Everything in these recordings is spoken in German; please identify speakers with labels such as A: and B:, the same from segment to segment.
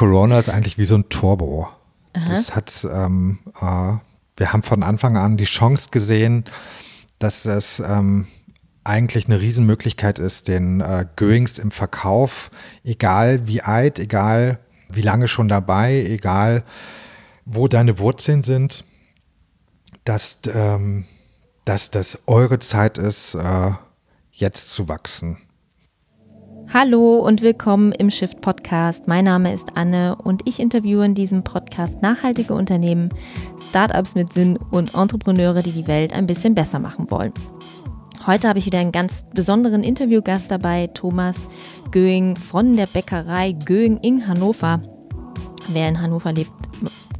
A: Corona ist eigentlich wie so ein Turbo. Aha. Das hat, ähm, äh, wir haben von Anfang an die Chance gesehen, dass es ähm, eigentlich eine Riesenmöglichkeit ist, den äh, Goings im Verkauf, egal wie alt, egal wie lange schon dabei, egal wo deine Wurzeln sind, dass, ähm, dass das eure Zeit ist, äh, jetzt zu wachsen.
B: Hallo und willkommen im Shift Podcast. Mein Name ist Anne und ich interviewe in diesem Podcast nachhaltige Unternehmen, Startups mit Sinn und Entrepreneure, die die Welt ein bisschen besser machen wollen. Heute habe ich wieder einen ganz besonderen Interviewgast dabei, Thomas Göing von der Bäckerei Göing in Hannover. Wer in Hannover lebt,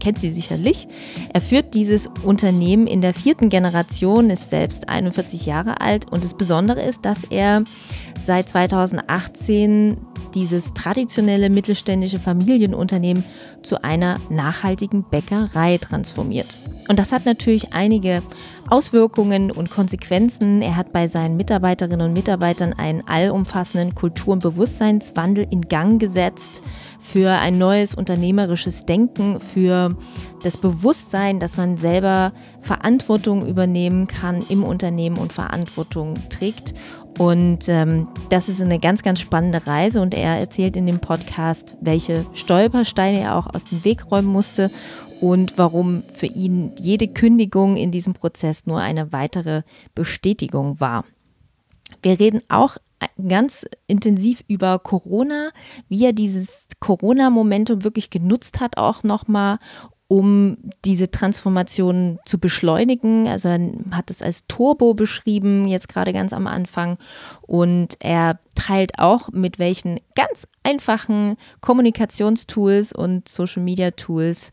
B: kennt sie sicherlich. Er führt dieses Unternehmen in der vierten Generation, ist selbst 41 Jahre alt und das Besondere ist, dass er seit 2018 dieses traditionelle mittelständische Familienunternehmen zu einer nachhaltigen Bäckerei transformiert. Und das hat natürlich einige Auswirkungen und Konsequenzen. Er hat bei seinen Mitarbeiterinnen und Mitarbeitern einen allumfassenden Kultur- und Bewusstseinswandel in Gang gesetzt für ein neues unternehmerisches Denken, für das Bewusstsein, dass man selber Verantwortung übernehmen kann im Unternehmen und Verantwortung trägt. Und ähm, das ist eine ganz, ganz spannende Reise und er erzählt in dem Podcast, welche Stolpersteine er auch aus dem Weg räumen musste und warum für ihn jede Kündigung in diesem Prozess nur eine weitere Bestätigung war. Wir reden auch ganz intensiv über Corona, wie er dieses Corona-Momentum wirklich genutzt hat, auch nochmal, um diese Transformation zu beschleunigen. Also er hat es als Turbo beschrieben, jetzt gerade ganz am Anfang. Und er teilt auch, mit welchen ganz einfachen Kommunikationstools und Social-Media-Tools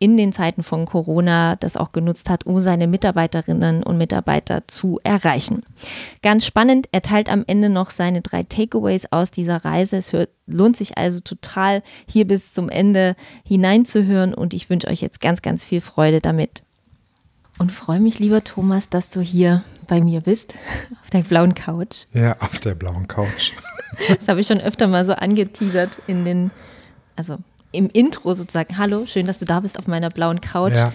B: in den Zeiten von Corona das auch genutzt hat, um seine Mitarbeiterinnen und Mitarbeiter zu erreichen. Ganz spannend, er teilt am Ende noch seine drei Takeaways aus dieser Reise. Es lohnt sich also total, hier bis zum Ende hineinzuhören und ich wünsche euch jetzt ganz, ganz viel Freude damit. Und freue mich, lieber Thomas, dass du hier bei mir bist, auf der blauen Couch.
A: Ja, auf der blauen Couch.
B: Das habe ich schon öfter mal so angeteasert in den, also im Intro sozusagen, hallo, schön, dass du da bist auf meiner blauen Couch. Ja.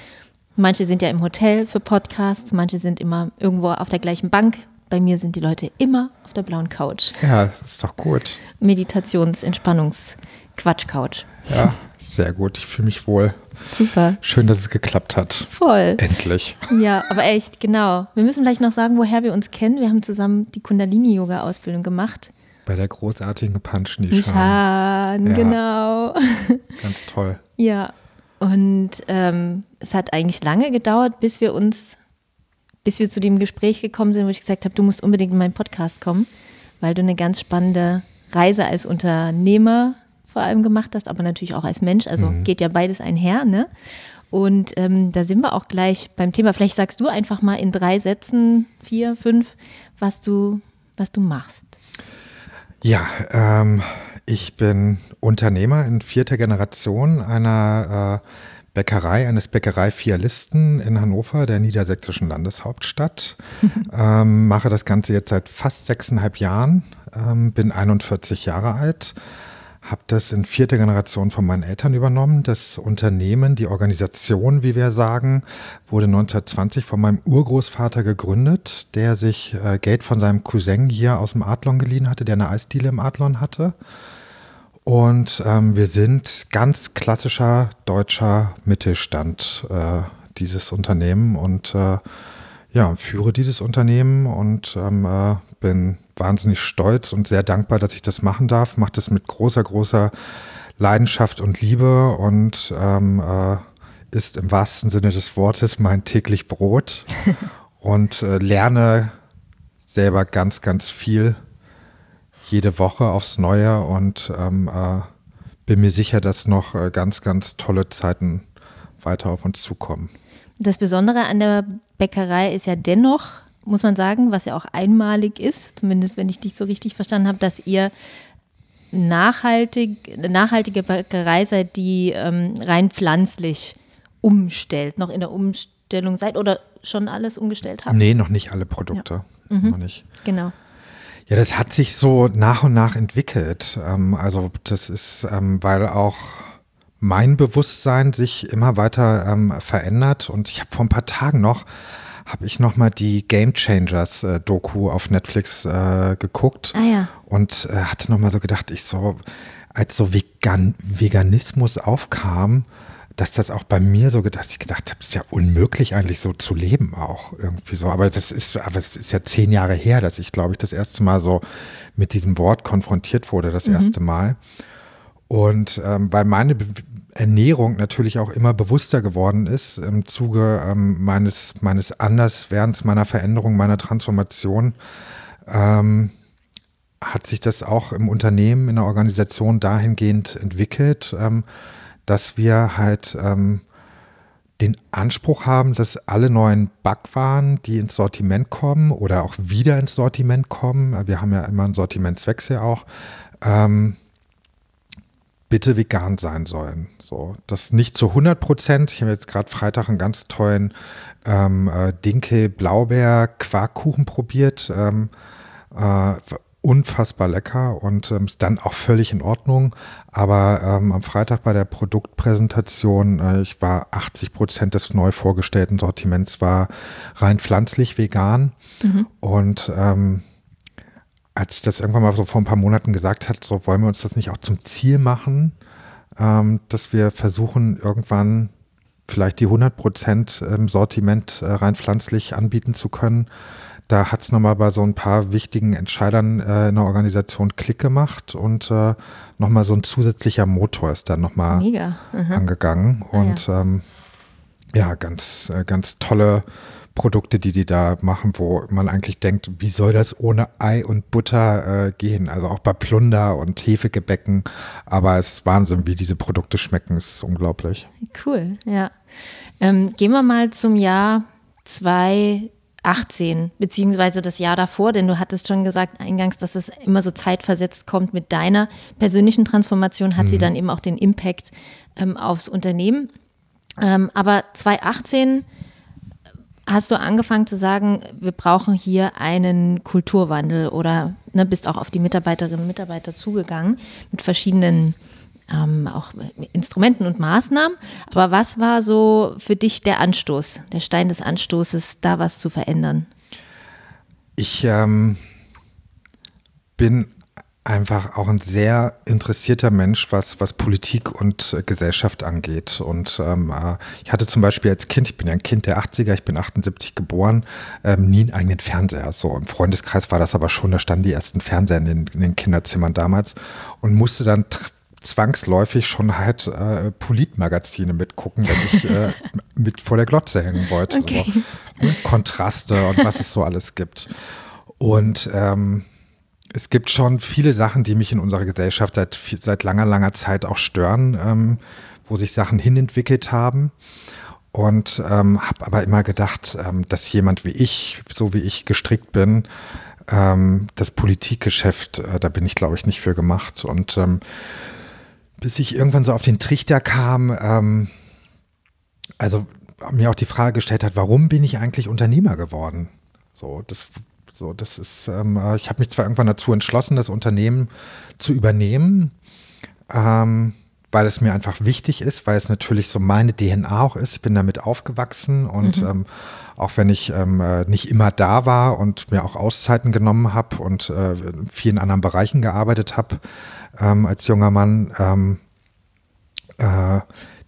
B: Manche sind ja im Hotel für Podcasts, manche sind immer irgendwo auf der gleichen Bank. Bei mir sind die Leute immer auf der blauen Couch.
A: Ja, das ist doch gut.
B: Meditations-, Entspannungs-, Quatsch-Couch.
A: Ja, sehr gut. Ich fühle mich wohl.
B: Super.
A: Schön, dass es geklappt hat.
B: Voll.
A: Endlich.
B: Ja, aber echt, genau. Wir müssen vielleicht noch sagen, woher wir uns kennen. Wir haben zusammen die Kundalini-Yoga-Ausbildung gemacht.
A: Bei der großartigen Punch Nishan.
B: Nishan, ja. genau.
A: Ganz toll.
B: Ja, und ähm, es hat eigentlich lange gedauert, bis wir uns, bis wir zu dem Gespräch gekommen sind, wo ich gesagt habe, du musst unbedingt in meinen Podcast kommen, weil du eine ganz spannende Reise als Unternehmer vor allem gemacht hast, aber natürlich auch als Mensch. Also mhm. geht ja beides einher, ne? Und ähm, da sind wir auch gleich beim Thema. Vielleicht sagst du einfach mal in drei Sätzen, vier, fünf, was du, was du machst.
A: Ja, ähm, ich bin Unternehmer in vierter Generation einer äh, Bäckerei, eines Bäckerei-Fialisten in Hannover, der niedersächsischen Landeshauptstadt. ähm, mache das Ganze jetzt seit fast sechseinhalb Jahren, ähm, bin 41 Jahre alt habe das in vierter Generation von meinen Eltern übernommen. Das Unternehmen, die Organisation, wie wir sagen, wurde 1920 von meinem Urgroßvater gegründet, der sich äh, Geld von seinem Cousin hier aus dem Adlon geliehen hatte, der eine Eisdiele im Adlon hatte. Und ähm, wir sind ganz klassischer deutscher Mittelstand, äh, dieses Unternehmen. Und äh, ja, führe dieses Unternehmen und ähm, äh, bin wahnsinnig stolz und sehr dankbar, dass ich das machen darf. Mache das mit großer, großer Leidenschaft und Liebe und ähm, äh, ist im wahrsten Sinne des Wortes mein täglich Brot und äh, lerne selber ganz, ganz viel jede Woche aufs Neue und ähm, äh, bin mir sicher, dass noch äh, ganz, ganz tolle Zeiten weiter auf uns zukommen.
B: Das Besondere an der Bäckerei ist ja dennoch, muss man sagen, was ja auch einmalig ist, zumindest wenn ich dich so richtig verstanden habe, dass ihr nachhaltig, eine nachhaltige Bäckerei seid, die ähm, rein pflanzlich umstellt, noch in der Umstellung seid oder schon alles umgestellt habt?
A: Nee, noch nicht alle Produkte. Ja. Mhm. Noch nicht.
B: Genau.
A: Ja, das hat sich so nach und nach entwickelt. Ähm, also das ist, ähm, weil auch mein Bewusstsein sich immer weiter ähm, verändert. Und ich habe vor ein paar Tagen noch, habe ich noch mal die Game Changers äh, Doku auf Netflix äh, geguckt
B: Ah ja.
A: und äh, hatte noch mal so gedacht, ich so, als so Vegan, Veganismus aufkam, dass das auch bei mir so gedacht, ich gedacht habe, es ist ja unmöglich eigentlich so zu leben auch irgendwie so. Aber das ist, aber es ist ja zehn Jahre her, dass ich glaube ich das erste Mal so mit diesem Wort konfrontiert wurde, das erste Mal. Und ähm, weil meine Be Ernährung natürlich auch immer bewusster geworden ist im Zuge ähm, meines, meines Anderswerdens, meiner Veränderung, meiner Transformation, ähm, hat sich das auch im Unternehmen, in der Organisation dahingehend entwickelt, ähm, dass wir halt ähm, den Anspruch haben, dass alle neuen Backwaren, die ins Sortiment kommen oder auch wieder ins Sortiment kommen, wir haben ja immer einen Sortimentswechsel auch, ähm, bitte vegan sein sollen. So, das nicht zu 100 Prozent. Ich habe jetzt gerade Freitag einen ganz tollen ähm, äh, Dinkel Blaubeer Quarkkuchen probiert. Ähm, äh, unfassbar lecker und ähm, ist dann auch völlig in Ordnung. Aber ähm, am Freitag bei der Produktpräsentation, äh, ich war 80 Prozent des neu vorgestellten Sortiments war rein pflanzlich vegan und ähm, als ich das irgendwann mal so vor ein paar Monaten gesagt hat, so wollen wir uns das nicht auch zum Ziel machen, ähm, dass wir versuchen, irgendwann vielleicht die 100 Prozent im Sortiment äh, rein pflanzlich anbieten zu können. Da hat es nochmal bei so ein paar wichtigen Entscheidern äh, in der Organisation Klick gemacht und äh, nochmal so ein zusätzlicher Motor ist dann nochmal.
B: Mhm.
A: angegangen.
B: Ah,
A: Und ähm, ja, ganz, äh, ganz tolle Produkte, die die da machen, wo man eigentlich denkt, wie soll das ohne Ei und Butter äh, gehen? Also auch bei Plunder und Hefegebäcken. Aber es ist Wahnsinn, wie diese Produkte schmecken. Es ist unglaublich.
B: Cool, ja. Ähm, gehen wir mal zum Jahr 2018, beziehungsweise das Jahr davor, denn du hattest schon gesagt eingangs, dass es immer so zeitversetzt kommt mit deiner persönlichen Transformation, hat sie dann eben auch den Impact ähm, aufs Unternehmen. Ähm, aber 2018 hast du angefangen zu sagen, wir brauchen hier einen Kulturwandel oder ne, bist auch auf die Mitarbeiterinnen und Mitarbeiter zugegangen mit verschiedenen ähm, auch Instrumenten und Maßnahmen. Aber was war so für dich der Anstoß, der Stein des Anstoßes, da was zu verändern?
A: Ich ähm, bin einfach auch ein sehr interessierter Mensch, was, was Politik und äh, Gesellschaft angeht. Und ähm, äh, ich hatte zum Beispiel als Kind, ich bin ja ein Kind der 80er, ich bin 78 geboren, ähm, nie einen eigenen Fernseher. So im Freundeskreis war das aber schon, da standen die ersten Fernseher in den, in den Kinderzimmern damals und musste dann zwangsläufig schon halt äh, Politmagazine mitgucken, wenn ich äh, mit vor der Glotze hängen wollte.
B: Okay.
A: So, ne? Kontraste und was es so alles gibt. Und ähm, es gibt schon viele Sachen, die mich in unserer Gesellschaft seit, seit langer, langer Zeit auch stören, ähm, wo sich Sachen hinentwickelt haben. Und ähm, habe aber immer gedacht, ähm, dass jemand wie ich, so wie ich gestrickt bin, ähm, das Politikgeschäft, äh, da bin ich, glaube ich, nicht für gemacht. Und ähm, bis ich irgendwann so auf den Trichter kam, ähm, also mir auch die Frage gestellt hat, warum bin ich eigentlich Unternehmer geworden? So, das, so, das ist, ähm, äh, ich habe mich zwar irgendwann dazu entschlossen, das Unternehmen zu übernehmen, ähm, weil es mir einfach wichtig ist, weil es natürlich so meine DNA auch ist. Ich bin damit aufgewachsen und ähm, auch wenn ich ähm, äh, nicht immer da war und mir auch Auszeiten genommen habe und äh, in vielen anderen Bereichen gearbeitet habe ähm, als junger Mann, ähm, äh,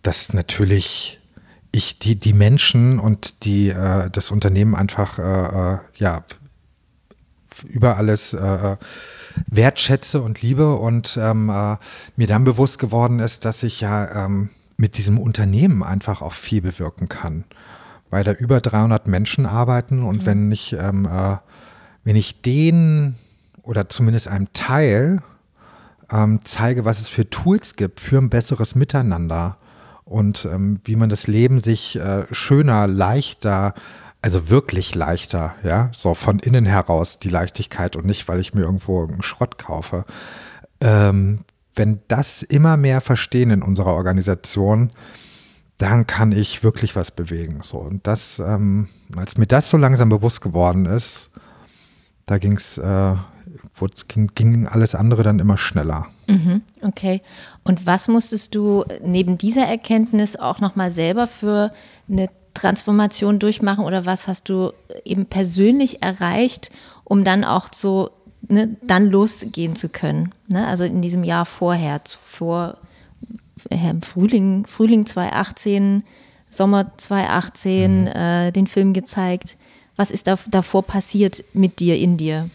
A: dass natürlich ich die, die Menschen und die, äh, das Unternehmen einfach äh, ja, über alles äh, wertschätze und liebe. Und ähm, äh, mir dann bewusst geworden ist, dass ich ja ähm, mit diesem Unternehmen einfach auch viel bewirken kann, weil da über 300 Menschen arbeiten und wenn ich ähm, äh, wenn ich den oder zumindest einem Teil ähm, zeige, was es für Tools gibt für ein besseres Miteinander und ähm, wie man das Leben sich äh, schöner, leichter, also wirklich leichter, ja, so von innen heraus die Leichtigkeit und nicht, weil ich mir irgendwo einen Schrott kaufe. Ähm, wenn das immer mehr verstehen in unserer Organisation, dann kann ich wirklich was bewegen. So und das, ähm, als mir das so langsam bewusst geworden ist, da ging es äh, ging, ging alles andere dann immer schneller.
B: Mhm, okay. Und was musstest du neben dieser Erkenntnis auch nochmal selber für eine Transformation durchmachen oder was hast du eben persönlich erreicht, um dann auch so ne, dann losgehen zu können? Ne? Also in diesem Jahr vorher, vor äh, Frühling, Frühling 2018, Sommer 2018, mhm. äh, den Film gezeigt. Was ist da, davor passiert mit dir, in dir?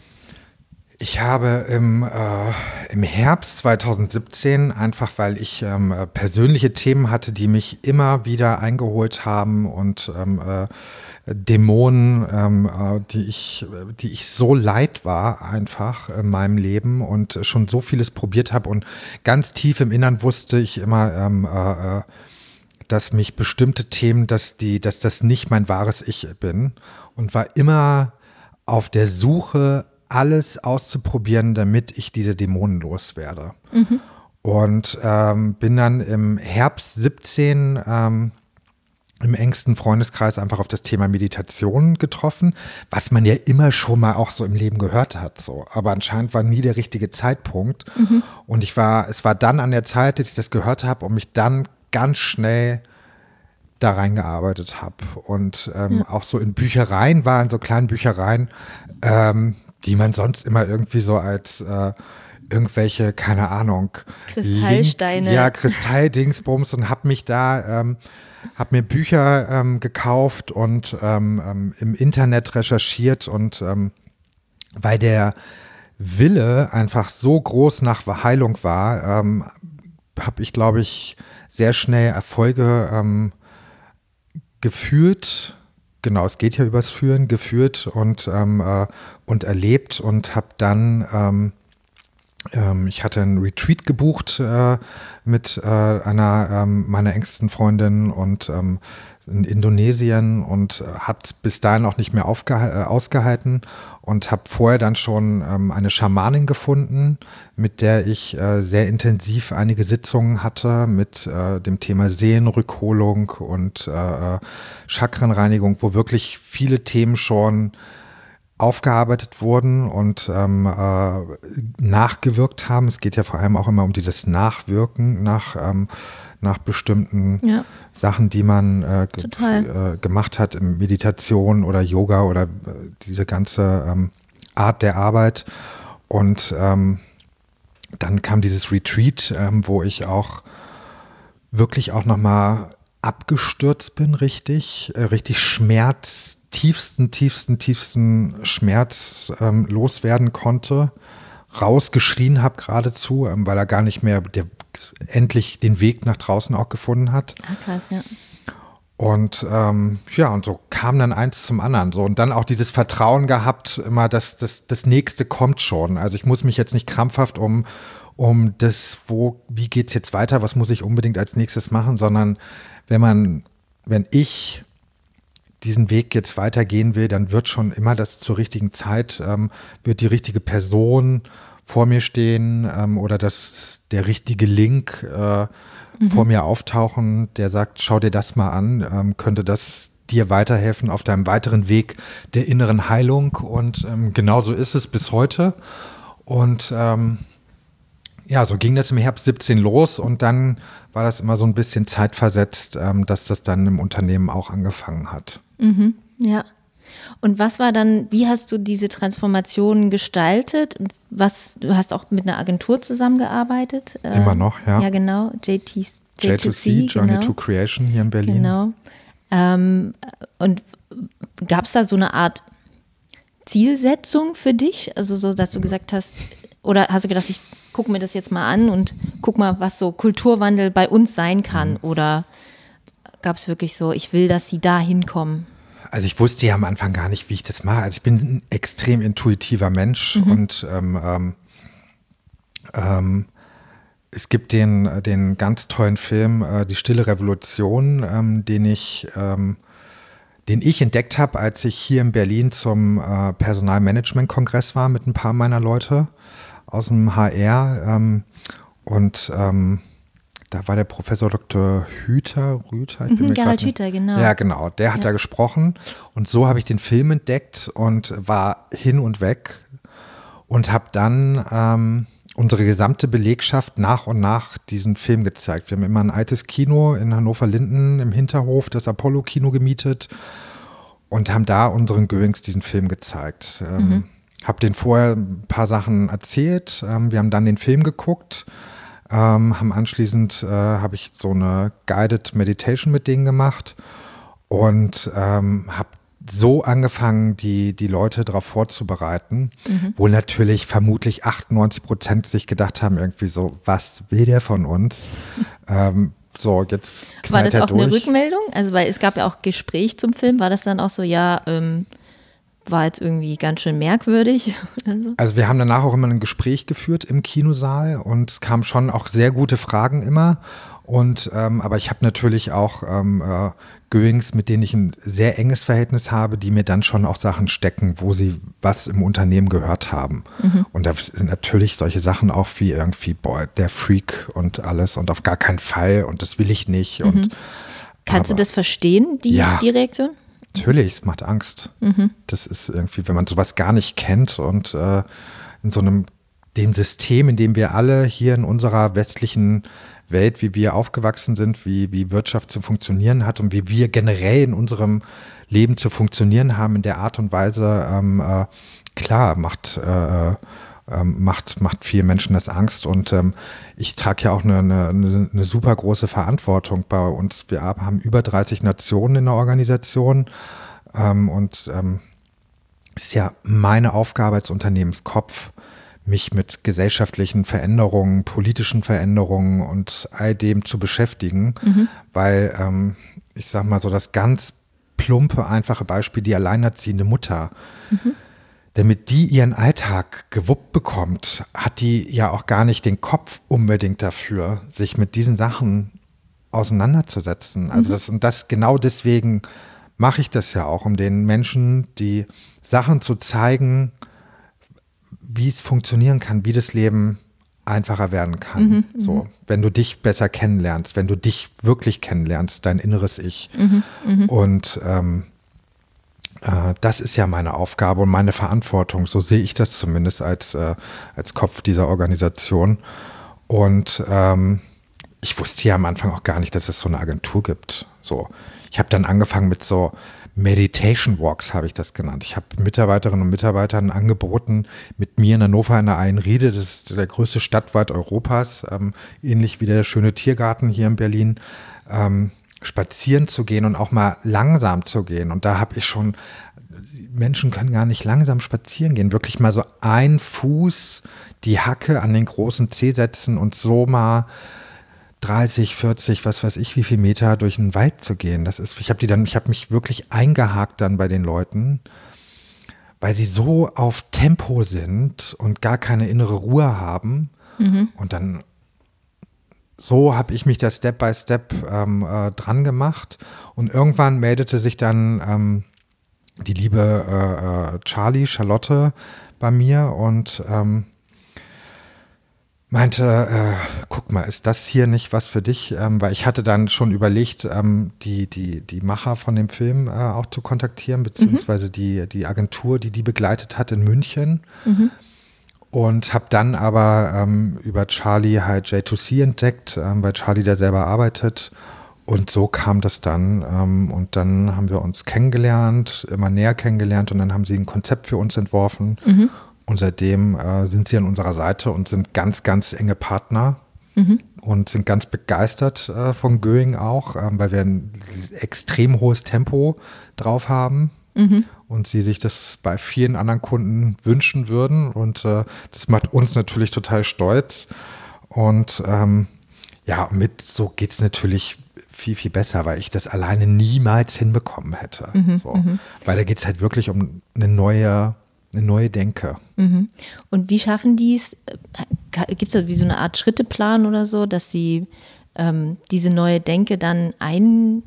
A: Ich habe im, äh, im Herbst 2017, einfach weil ich ähm, persönliche Themen hatte, die mich immer wieder eingeholt haben und ähm, äh, Dämonen, ähm, äh, die, ich, die ich so leid war einfach in meinem Leben und schon so vieles probiert habe und ganz tief im Innern wusste ich immer, ähm, äh, äh, dass mich bestimmte Themen, dass, die, dass das nicht mein wahres Ich bin und war immer auf der Suche alles auszuprobieren, damit ich diese Dämonen loswerde. Mhm. Und ähm, bin dann im Herbst 17 ähm, im engsten Freundeskreis einfach auf das Thema Meditation getroffen, was man ja immer schon mal auch so im Leben gehört hat. So. Aber anscheinend war nie der richtige Zeitpunkt. Mhm. Und ich war, es war dann an der Zeit, dass ich das gehört habe und mich dann ganz schnell da reingearbeitet habe. Und ähm, ja. auch so in Büchereien war, in so kleinen Büchereien, ähm, die man sonst immer irgendwie so als äh, irgendwelche, keine Ahnung,
B: Kristallsteine.
A: Link, ja, Kristalldingsbums und habe mich da, ähm, habe mir Bücher ähm, gekauft und ähm, ähm, im Internet recherchiert und ähm, weil der Wille einfach so groß nach Heilung war, ähm, habe ich, glaube ich, sehr schnell Erfolge ähm, geführt genau, es geht ja übers Führen, geführt und, ähm, äh, und erlebt und habe dann, ähm, ähm, ich hatte einen Retreat gebucht äh, mit äh, einer ähm, meiner engsten Freundinnen und ähm, in Indonesien und äh, habe bis dahin auch nicht mehr äh, ausgehalten und habe vorher dann schon ähm, eine Schamanin gefunden, mit der ich äh, sehr intensiv einige Sitzungen hatte mit äh, dem Thema Seelenrückholung und äh, Chakrenreinigung, wo wirklich viele Themen schon aufgearbeitet wurden und ähm, äh, nachgewirkt haben. Es geht ja vor allem auch immer um dieses Nachwirken nach ähm, nach bestimmten ja. Sachen, die man äh, äh, gemacht hat in Meditation oder Yoga oder äh, diese ganze ähm, Art der Arbeit. Und ähm, dann kam dieses Retreat, ähm, wo ich auch wirklich auch nochmal abgestürzt bin, richtig, äh, richtig Schmerz, tiefsten, tiefsten, tiefsten Schmerz ähm, loswerden konnte rausgeschrien habe geradezu, ähm, weil er gar nicht mehr, der endlich den Weg nach draußen auch gefunden hat.
B: Ah, krass, ja.
A: Und ähm, ja, und so kam dann eins zum anderen. So, und dann auch dieses Vertrauen gehabt, immer, dass das, das nächste kommt schon. Also ich muss mich jetzt nicht krampfhaft um, um das, wo, wie geht's jetzt weiter, was muss ich unbedingt als nächstes machen, sondern wenn man, wenn ich diesen Weg jetzt weitergehen will, dann wird schon immer das zur richtigen Zeit, ähm, wird die richtige Person vor mir stehen ähm, oder dass der richtige Link äh, mhm. vor mir auftauchen, der sagt, schau dir das mal an, ähm, könnte das dir weiterhelfen auf deinem weiteren Weg der inneren Heilung und ähm, genauso ist es bis heute und ähm, ja, so ging das im Herbst 17 los und dann war das immer so ein bisschen zeitversetzt, ähm, dass das dann im Unternehmen auch angefangen hat.
B: Mhm, ja. Und was war dann, wie hast du diese Transformation gestaltet? Was, du hast auch mit einer Agentur zusammengearbeitet?
A: Äh, Immer noch, ja.
B: Ja, genau. JT,
A: J2C, J2C Journey genau. to Creation hier in Berlin.
B: Genau. Ähm, und gab es da so eine Art Zielsetzung für dich? Also so, dass du gesagt hast, oder hast du gedacht, ich gucke mir das jetzt mal an und guck mal, was so Kulturwandel bei uns sein kann? Mhm. Oder gab es wirklich so, ich will, dass sie da hinkommen?
A: Also ich wusste ja am Anfang gar nicht, wie ich das mache. Also ich bin ein extrem intuitiver Mensch mhm. und ähm, ähm, ähm, es gibt den, den ganz tollen Film äh, Die Stille Revolution, ähm, den ich ähm, den ich entdeckt habe, als ich hier in Berlin zum äh, Personalmanagement-Kongress war mit ein paar meiner Leute aus dem HR. Ähm, und ähm, da war der Professor Dr. Hüter, Rüther.
B: Mhm, Gerald Hüter, genau.
A: Ja, genau. Der hat ja. da gesprochen und so habe ich den Film entdeckt und war hin und weg. und habe dann ähm, unsere gesamte Belegschaft nach und nach diesen Film gezeigt. Wir haben immer ein altes Kino in Hannover-Linden im Hinterhof, das Apollo-Kino gemietet und haben da unseren Goings diesen Film gezeigt. Ähm, mhm. Hab den vorher ein paar Sachen erzählt. Ähm, wir haben dann den Film geguckt. Ähm, haben anschließend äh, habe ich so eine Guided Meditation mit denen gemacht und ähm, habe so angefangen, die, die Leute darauf vorzubereiten, mhm. wo natürlich vermutlich 98 Prozent sich gedacht haben, irgendwie so, was will der von uns? ähm, so, jetzt
B: War das auch durch. eine Rückmeldung? Also, weil es gab ja auch Gespräch zum Film. War das dann auch so, ja, ähm, war jetzt irgendwie ganz schön merkwürdig?
A: also. also, wir haben danach auch immer ein Gespräch geführt im Kinosaal und es kamen schon auch sehr gute Fragen immer. Und ähm, aber ich habe natürlich auch ähm, äh, Goings, mit denen ich ein sehr enges Verhältnis habe, die mir dann schon auch Sachen stecken, wo sie was im Unternehmen gehört haben. Mhm. Und da sind natürlich solche Sachen auch wie irgendwie, boah, der Freak und alles und auf gar keinen Fall und das will ich nicht. Mhm. Und,
B: Kannst aber, du das verstehen, die, ja, die Reaktion?
A: Natürlich, es macht Angst. Mhm. Das ist irgendwie, wenn man sowas gar nicht kennt und äh, in so einem dem System, in dem wir alle hier in unserer westlichen Welt, wie wir aufgewachsen sind, wie, wie Wirtschaft zu funktionieren hat und wie wir generell in unserem Leben zu funktionieren haben in der Art und Weise, ähm, äh, klar, macht, äh, äh, macht, macht vielen Menschen das Angst. Und ähm, ich trage ja auch eine, eine, eine, super große Verantwortung bei uns. Wir haben über 30 Nationen in der Organisation ähm, und ähm, es ist ja meine Aufgabe als Unternehmenskopf, mich mit gesellschaftlichen Veränderungen, politischen Veränderungen und all dem zu beschäftigen, mhm. weil ähm, ich sage mal so das ganz plumpe, einfache Beispiel, die alleinerziehende Mutter. Mhm. Damit die ihren Alltag gewuppt bekommt, hat die ja auch gar nicht den Kopf unbedingt dafür, sich mit diesen Sachen auseinanderzusetzen. Also mhm. das und das genau deswegen mache ich das ja auch, um den Menschen die Sachen zu zeigen, wie es funktionieren kann, wie das Leben einfacher werden kann. Mhm, mhm, so, wenn du dich besser kennenlernst, wenn du dich wirklich kennenlernst, dein inneres Ich. Mhm, mhm, und ähm, äh, das ist ja meine Aufgabe und meine Verantwortung. So sehe ich das zumindest als, äh, als Kopf dieser Organisation. Und ähm, ich wusste ja am Anfang auch gar nicht, dass es so eine Agentur gibt. So, ich habe dann angefangen mit so Meditation Walks habe ich das genannt. Ich habe Mitarbeiterinnen und Mitarbeitern angeboten, mit mir in Hannover in der Einriede, das ist der größte Stadtwald Europas, ähm, ähnlich wie der schöne Tiergarten hier in Berlin, ähm, spazieren zu gehen und auch mal langsam zu gehen. Und da habe ich schon, Menschen können gar nicht langsam spazieren gehen, wirklich mal so ein Fuß die Hacke an den großen Zeh setzen und so mal 30, 40, was weiß ich, wie viel Meter durch den Wald zu gehen. Das ist, ich habe die dann, ich habe mich wirklich eingehakt dann bei den Leuten, weil sie so auf Tempo sind und gar keine innere Ruhe haben. Mhm. Und dann so habe ich mich da Step by Step ähm, äh, dran gemacht. Und irgendwann meldete sich dann ähm, die liebe äh, äh Charlie, Charlotte bei mir und ähm, meinte, äh, guck mal, ist das hier nicht was für dich? Ähm, weil ich hatte dann schon überlegt, ähm, die, die, die Macher von dem Film äh, auch zu kontaktieren, beziehungsweise mhm. die, die Agentur, die die begleitet hat in München. Mhm. Und habe dann aber ähm, über Charlie halt J2C entdeckt, ähm, weil Charlie da selber arbeitet. Und so kam das dann. Ähm, und dann haben wir uns kennengelernt, immer näher kennengelernt und dann haben sie ein Konzept für uns entworfen. Mhm. Und seitdem äh, sind sie an unserer Seite und sind ganz, ganz enge Partner mhm. und sind ganz begeistert äh, von Göing auch, äh, weil wir ein extrem hohes Tempo drauf haben. Mhm. Und sie sich das bei vielen anderen Kunden wünschen würden. Und äh, das macht uns natürlich total stolz. Und ähm, ja, mit so geht es natürlich viel, viel besser, weil ich das alleine niemals hinbekommen hätte. Mhm, so. Mhm. Weil da geht es halt wirklich um eine neue eine neue Denke.
B: Mhm. Und wie schaffen die es? Gibt es da wie so eine Art Schritteplan oder so, dass sie ähm, diese neue Denke dann ein,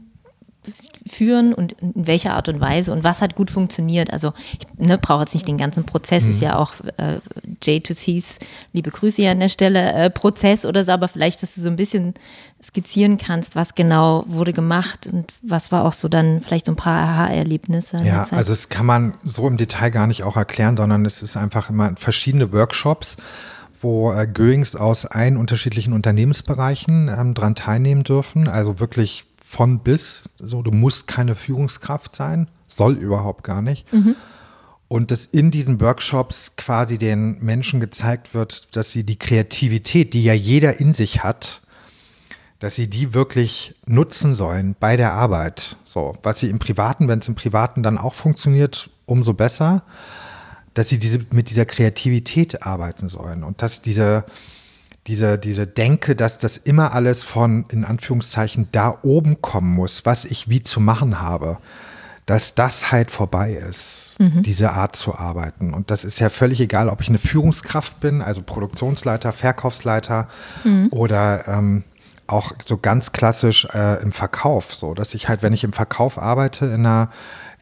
B: führen und in welcher Art und Weise und was hat gut funktioniert. Also ich ne, brauche jetzt nicht den ganzen Prozess, mhm. ist ja auch äh, J2Cs, liebe Grüße hier an der Stelle, äh, Prozess oder so, aber vielleicht, dass du so ein bisschen skizzieren kannst, was genau wurde gemacht und was war auch so dann vielleicht so ein paar Aha-Erlebnisse.
A: Ja, also es kann man so im Detail gar nicht auch erklären, sondern es ist einfach immer verschiedene Workshops wo äh, Goings aus allen unterschiedlichen Unternehmensbereichen ähm, dran teilnehmen dürfen. Also wirklich von bis. So, du musst keine Führungskraft sein, soll überhaupt gar nicht. Mhm. Und dass in diesen Workshops quasi den Menschen gezeigt wird, dass sie die Kreativität, die ja jeder in sich hat, dass sie die wirklich nutzen sollen bei der Arbeit. So, was sie im Privaten, wenn es im Privaten dann auch funktioniert, umso besser, dass sie diese, mit dieser Kreativität arbeiten sollen und dass diese, diese, diese Denke, dass das immer alles von, in Anführungszeichen, da oben kommen muss, was ich wie zu machen habe, dass das halt vorbei ist, mhm. diese Art zu arbeiten. Und das ist ja völlig egal, ob ich eine Führungskraft bin, also Produktionsleiter, Verkaufsleiter mhm. oder ähm, auch so ganz klassisch äh, im Verkauf, so dass ich halt, wenn ich im Verkauf arbeite in einer,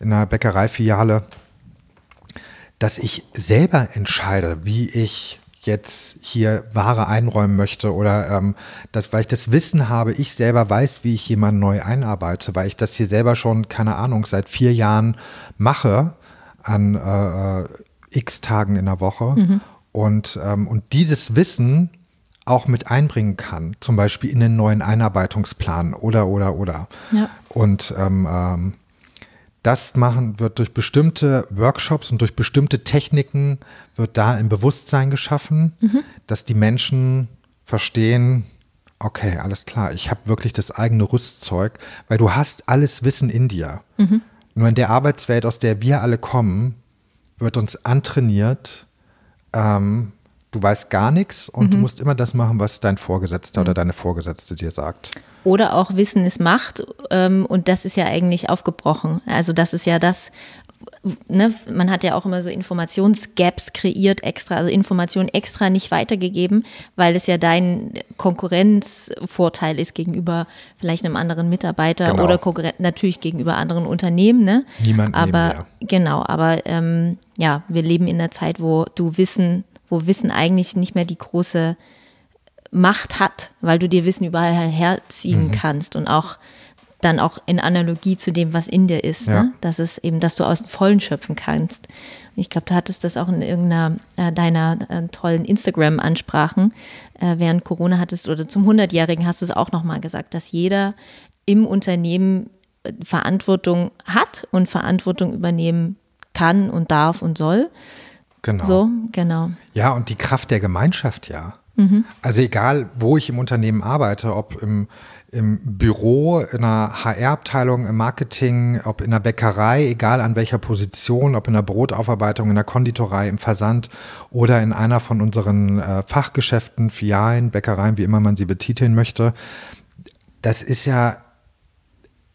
A: in einer Bäckereifiliale, dass ich selber entscheide, wie ich jetzt hier Ware einräumen möchte oder ähm, das, weil ich das Wissen habe, ich selber weiß, wie ich jemanden neu einarbeite, weil ich das hier selber schon, keine Ahnung, seit vier Jahren mache an äh, x Tagen in der Woche mhm. und, ähm, und dieses Wissen auch mit einbringen kann, zum Beispiel in den neuen Einarbeitungsplan oder oder oder. Ja. Und ähm, ähm, das machen wird durch bestimmte Workshops und durch bestimmte Techniken wird da ein Bewusstsein geschaffen, mhm. dass die Menschen verstehen, okay, alles klar, ich habe wirklich das eigene Rüstzeug, weil du hast alles Wissen in dir. Mhm. Nur in der Arbeitswelt, aus der wir alle kommen, wird uns antrainiert, ähm, du weißt gar nichts und mhm. du musst immer das machen, was dein Vorgesetzter mhm. oder deine Vorgesetzte dir sagt.
B: Oder auch Wissen ist Macht ähm, und das ist ja eigentlich aufgebrochen. Also das ist ja das, ne, man hat ja auch immer so Informationsgaps kreiert extra, also Informationen extra nicht weitergegeben, weil es ja dein Konkurrenzvorteil ist gegenüber vielleicht einem anderen Mitarbeiter genau. oder natürlich gegenüber anderen Unternehmen. Ne?
A: Niemand
B: aber genau, aber ähm, ja, wir leben in einer Zeit, wo du Wissen wo Wissen eigentlich nicht mehr die große Macht hat, weil du dir Wissen überall herziehen mhm. kannst und auch dann auch in Analogie zu dem, was in dir ist. Ja. Ne? Das ist eben, dass du aus dem Vollen schöpfen kannst. Ich glaube, du hattest das auch in irgendeiner äh, deiner äh, tollen Instagram-Ansprachen äh, während Corona hattest oder zum 100-Jährigen hast du es auch nochmal gesagt, dass jeder im Unternehmen äh, Verantwortung hat und Verantwortung übernehmen kann und darf und soll.
A: Genau.
B: So, genau.
A: Ja, und die Kraft der Gemeinschaft, ja. Mhm. Also egal, wo ich im Unternehmen arbeite, ob im, im Büro, in einer HR-Abteilung, im Marketing, ob in der Bäckerei, egal an welcher Position, ob in der Brotaufarbeitung, in der Konditorei, im Versand oder in einer von unseren äh, Fachgeschäften, Filialen, Bäckereien, wie immer man sie betiteln möchte. Das ist ja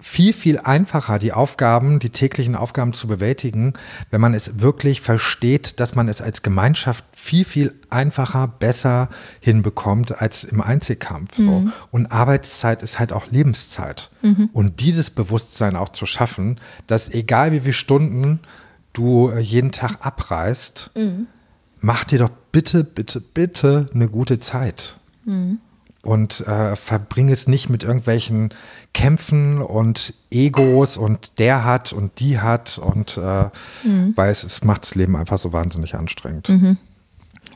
A: viel, viel einfacher, die Aufgaben, die täglichen Aufgaben zu bewältigen, wenn man es wirklich versteht, dass man es als Gemeinschaft viel, viel einfacher, besser hinbekommt als im Einzelkampf. Mhm. So. Und Arbeitszeit ist halt auch Lebenszeit. Mhm. Und dieses Bewusstsein auch zu schaffen, dass egal wie viele Stunden du äh, jeden Tag abreißt, mhm. mach dir doch bitte, bitte, bitte eine gute Zeit. Mhm und äh, verbringe es nicht mit irgendwelchen Kämpfen und Egos und der hat und die hat und äh, mhm. weil es, es macht das Leben einfach so wahnsinnig anstrengend. Mhm.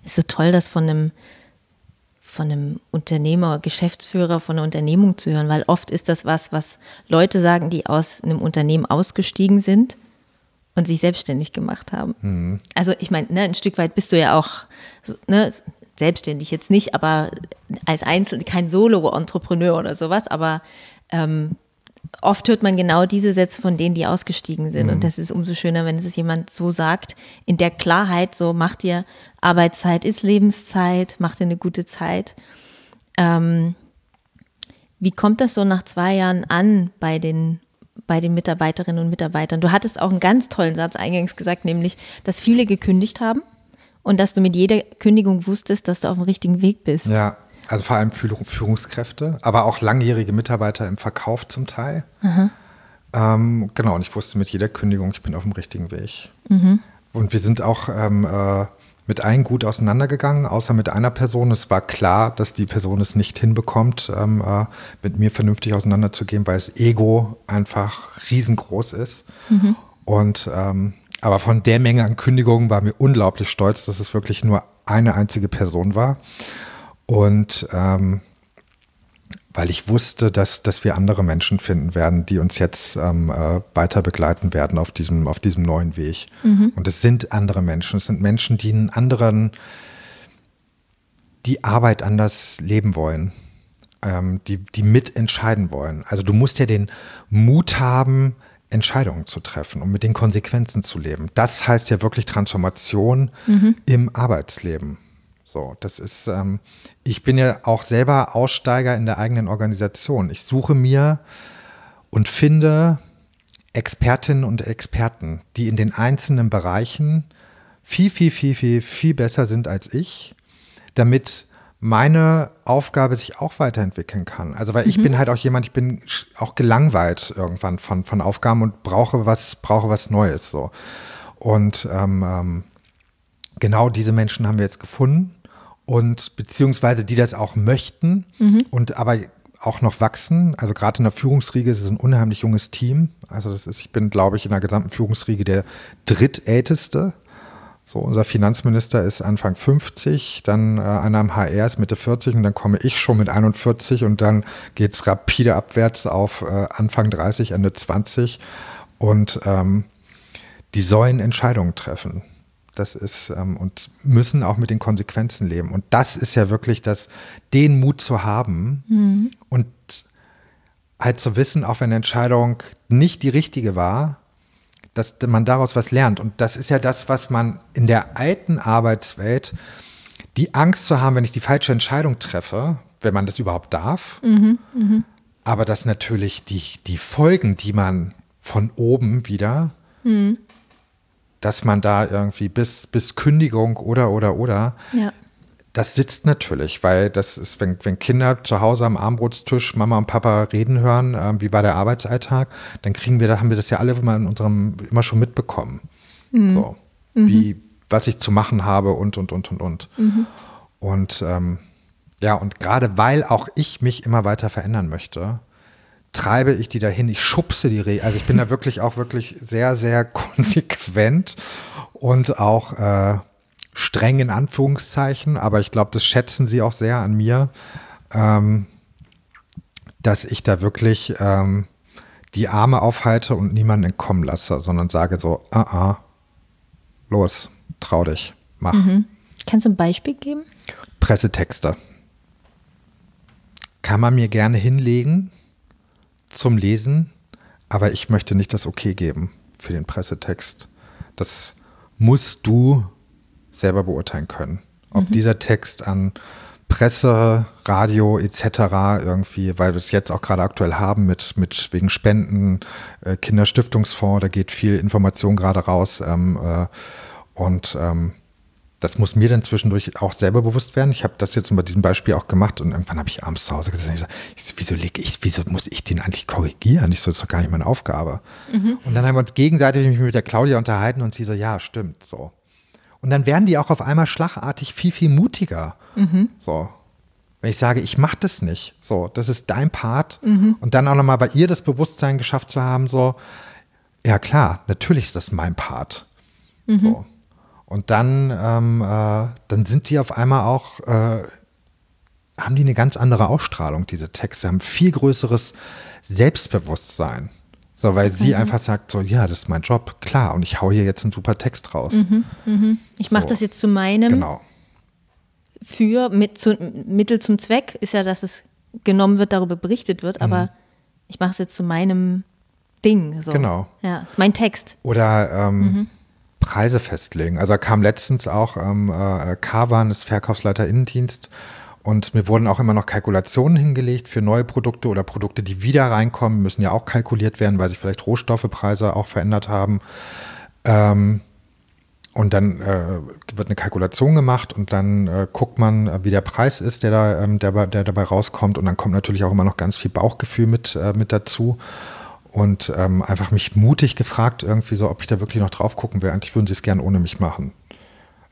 B: Ist so toll, das von einem von einem Unternehmer, Geschäftsführer von einer Unternehmung zu hören, weil oft ist das was, was Leute sagen, die aus einem Unternehmen ausgestiegen sind und sich selbstständig gemacht haben. Mhm. Also ich meine, ne, ein Stück weit bist du ja auch ne, selbstständig jetzt nicht, aber als Einzel, kein Solo-Entrepreneur oder sowas, aber ähm, oft hört man genau diese Sätze von denen, die ausgestiegen sind. Mhm. Und das ist umso schöner, wenn es jemand so sagt, in der Klarheit, so macht dir Arbeitszeit ist Lebenszeit, macht dir eine gute Zeit. Ähm, wie kommt das so nach zwei Jahren an bei den, bei den Mitarbeiterinnen und Mitarbeitern? Du hattest auch einen ganz tollen Satz eingangs gesagt, nämlich, dass viele gekündigt haben und dass du mit jeder Kündigung wusstest, dass du auf dem richtigen Weg bist.
A: Ja, also vor allem Führungskräfte, aber auch langjährige Mitarbeiter im Verkauf zum Teil. Ähm, genau, und ich wusste mit jeder Kündigung, ich bin auf dem richtigen Weg. Mhm. Und wir sind auch ähm, äh, mit allen gut auseinandergegangen, außer mit einer Person. Es war klar, dass die Person es nicht hinbekommt, ähm, äh, mit mir vernünftig auseinanderzugehen, weil das Ego einfach riesengroß ist. Mhm. Und ähm, aber von der Menge an Kündigungen war mir unglaublich stolz, dass es wirklich nur eine einzige Person war. Und ähm, weil ich wusste, dass, dass wir andere Menschen finden werden, die uns jetzt ähm, äh, weiter begleiten werden auf diesem, auf diesem neuen Weg. Mhm. Und es sind andere Menschen. Es sind Menschen, die einen anderen, die Arbeit anders leben wollen, ähm, die, die mitentscheiden wollen. Also du musst ja den Mut haben, Entscheidungen zu treffen und mit den Konsequenzen zu leben. Das heißt ja wirklich Transformation mhm. im Arbeitsleben. So, das ist, ähm, ich bin ja auch selber Aussteiger in der eigenen Organisation. Ich suche mir und finde Expertinnen und Experten, die in den einzelnen Bereichen viel, viel, viel, viel, viel besser sind als ich, damit meine Aufgabe sich auch weiterentwickeln kann. Also weil ich mhm. bin halt auch jemand, ich bin auch gelangweilt irgendwann von, von Aufgaben und brauche was, brauche was Neues so. Und ähm, ähm, genau diese Menschen haben wir jetzt gefunden und beziehungsweise die das auch möchten mhm. und aber auch noch wachsen. Also gerade in der Führungsriege ist es ein unheimlich junges Team. Also das ist, ich bin, glaube ich, in der gesamten Führungsriege der drittälteste. So, unser Finanzminister ist Anfang 50, dann äh, einer am HR ist Mitte 40 und dann komme ich schon mit 41 und dann geht es rapide abwärts auf äh, Anfang 30, Ende 20 und ähm, die sollen Entscheidungen treffen. Das ist ähm, und müssen auch mit den Konsequenzen leben. Und das ist ja wirklich das, den Mut zu haben mhm. und halt zu wissen, auch wenn eine Entscheidung nicht die richtige war, dass man daraus was lernt. Und das ist ja das, was man in der alten Arbeitswelt, die Angst zu haben, wenn ich die falsche Entscheidung treffe, wenn man das überhaupt darf, mhm, mh. aber dass natürlich die, die Folgen, die man von oben wieder mhm dass man da irgendwie bis, bis Kündigung oder, oder, oder, ja. Das sitzt natürlich, weil das ist, wenn, wenn Kinder zu Hause am Armbrotstisch Mama und Papa reden hören, äh, wie war der Arbeitsalltag, dann kriegen wir, da haben wir das ja alle immer in unserem, immer schon mitbekommen. Mhm. So, mhm. wie, was ich zu machen habe und, und, und, und, und. Mhm. Und ähm, ja, und gerade weil auch ich mich immer weiter verändern möchte, treibe ich die dahin, ich schubse die Rehe. Also ich bin da wirklich auch wirklich sehr, sehr konsequent und auch äh, streng in Anführungszeichen, aber ich glaube, das schätzen sie auch sehr an mir, ähm, dass ich da wirklich ähm, die Arme aufhalte und niemanden entkommen lasse, sondern sage so, ah, ah, los, trau dich, mach. Mhm.
B: Kannst du ein Beispiel geben?
A: Pressetexte. Kann man mir gerne hinlegen, zum Lesen, aber ich möchte nicht das Okay geben für den Pressetext. Das musst du selber beurteilen können. Ob mhm. dieser Text an Presse, Radio etc. irgendwie, weil wir es jetzt auch gerade aktuell haben mit, mit wegen Spenden, äh, Kinderstiftungsfonds, da geht viel Information gerade raus. Ähm, äh, und ähm, das muss mir dann zwischendurch auch selber bewusst werden. Ich habe das jetzt bei diesem Beispiel auch gemacht und irgendwann habe ich abends zu Hause gesagt, ich gesagt wieso, leg ich, wieso muss ich den eigentlich korrigieren? Ich so, das ist doch gar nicht meine Aufgabe. Mhm. Und dann haben wir uns gegenseitig mit der Claudia unterhalten und sie so, ja, stimmt, so. Und dann werden die auch auf einmal schlagartig viel, viel mutiger. Mhm. So. Wenn ich sage, ich mache das nicht, so, das ist dein Part. Mhm. Und dann auch nochmal bei ihr das Bewusstsein geschafft zu haben, so, ja klar, natürlich ist das mein Part. Mhm. So. Und dann, ähm, äh, dann sind die auf einmal auch, äh, haben die eine ganz andere Ausstrahlung, diese Texte, haben viel größeres Selbstbewusstsein. So, weil sie mhm. einfach sagt, so, ja, das ist mein Job, klar, und ich hau hier jetzt einen super Text raus. Mhm,
B: mh. Ich mache so. das jetzt zu meinem. Genau. Für, mit, zu, Mittel zum Zweck ist ja, dass es genommen wird, darüber berichtet wird, aber mhm. ich mache es jetzt zu meinem Ding. So.
A: Genau.
B: Ja, ist mein Text.
A: Oder ähm, mhm. Preise festlegen. Also kam letztens auch ähm, äh, Kaban, das Verkaufsleiter Innendienst, und mir wurden auch immer noch Kalkulationen hingelegt für neue Produkte oder Produkte, die wieder reinkommen, müssen ja auch kalkuliert werden, weil sich vielleicht Rohstoffepreise auch verändert haben. Ähm, und dann äh, wird eine Kalkulation gemacht und dann äh, guckt man, äh, wie der Preis ist, der, da, ähm, der, der, dabei rauskommt. Und dann kommt natürlich auch immer noch ganz viel Bauchgefühl mit, äh, mit dazu. und ähm, einfach mich mutig gefragt, irgendwie so, ob ich da wirklich noch drauf gucken will. Eigentlich würden sie es gern ohne mich machen.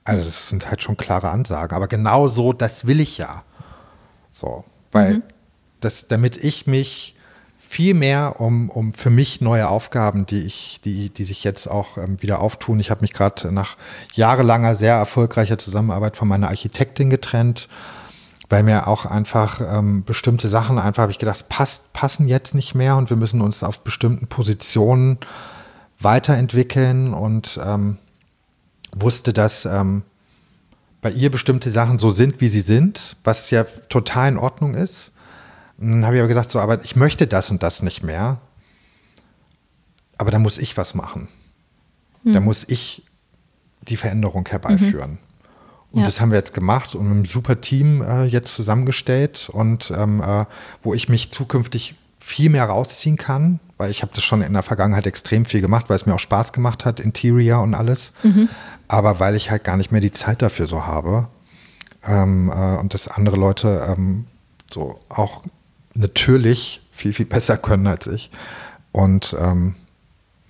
A: Also, das sind halt schon klare Ansagen. Aber genau so, das will ich ja. So, weil mhm. das, damit ich mich viel mehr um, um für mich neue Aufgaben, die ich, die, die sich jetzt auch ähm, wieder auftun. Ich habe mich gerade nach jahrelanger, sehr erfolgreicher Zusammenarbeit von meiner Architektin getrennt, weil mir auch einfach ähm, bestimmte Sachen einfach, habe ich gedacht, passt, passen jetzt nicht mehr und wir müssen uns auf bestimmten Positionen weiterentwickeln und ähm, wusste, dass ähm, bei ihr bestimmte Sachen so sind, wie sie sind, was ja total in Ordnung ist. Und dann habe ich aber gesagt, so, aber ich möchte das und das nicht mehr. Aber da muss ich was machen. Hm. Da muss ich die Veränderung herbeiführen. Mhm. Und ja. das haben wir jetzt gemacht und einem super Team äh, jetzt zusammengestellt und ähm, äh, wo ich mich zukünftig viel mehr rausziehen kann, weil ich habe das schon in der Vergangenheit extrem viel gemacht, weil es mir auch Spaß gemacht hat, Interior und alles. Mhm. Aber weil ich halt gar nicht mehr die Zeit dafür so habe ähm, äh, und das andere Leute ähm, so auch natürlich viel, viel besser können als ich. Und ähm,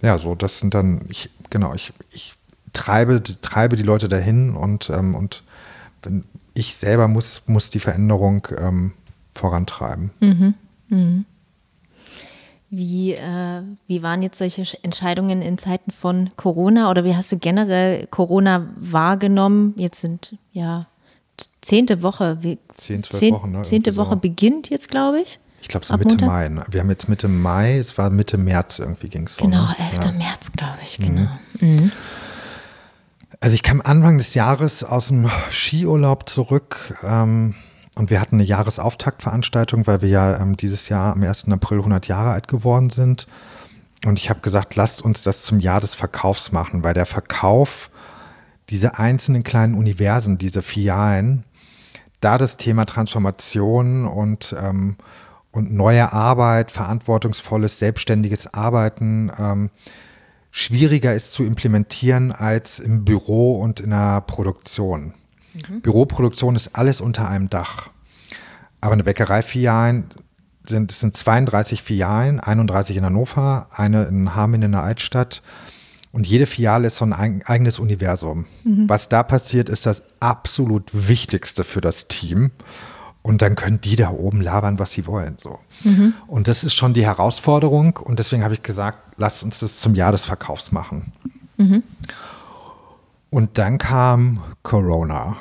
A: ja, so, das sind dann, ich, genau, ich, ich treibe, treibe die Leute dahin und, ähm, und ich selber muss, muss die Veränderung ähm, vorantreiben. Mhm. Mhm.
B: Wie, äh, wie waren jetzt solche Entscheidungen in Zeiten von Corona oder wie hast du generell Corona wahrgenommen? Jetzt sind ja zehnte Woche.
A: Zehn, zwölf zehn, Wochen,
B: ne? Zehnte Woche so. beginnt jetzt, glaube ich.
A: Ich glaube, so Ab Mitte Montag? Mai. Ne? Wir haben jetzt Mitte Mai, es war Mitte März irgendwie ging es so.
B: Genau, ne? 11. Ja. März, glaube ich, mhm. genau. Mhm. Mhm.
A: Also ich kam Anfang des Jahres aus dem Skiurlaub zurück. Ähm, und wir hatten eine Jahresauftaktveranstaltung, weil wir ja ähm, dieses Jahr am 1. April 100 Jahre alt geworden sind. Und ich habe gesagt, lasst uns das zum Jahr des Verkaufs machen, weil der Verkauf, diese einzelnen kleinen Universen, diese Filialen, da das Thema Transformation und, ähm, und neue Arbeit, verantwortungsvolles, selbstständiges Arbeiten ähm, schwieriger ist zu implementieren als im Büro und in der Produktion. Mhm. Büroproduktion ist alles unter einem Dach. Aber eine Bäckereifilialen sind, es sind 32 Filialen, 31 in Hannover, eine in Hameln in der Altstadt. Und jede Filiale ist so ein eigenes Universum. Mhm. Was da passiert, ist das absolut Wichtigste für das Team. Und dann können die da oben labern, was sie wollen. So. Mhm. Und das ist schon die Herausforderung. Und deswegen habe ich gesagt, lasst uns das zum Jahr des Verkaufs machen. Mhm. Und dann kam Corona.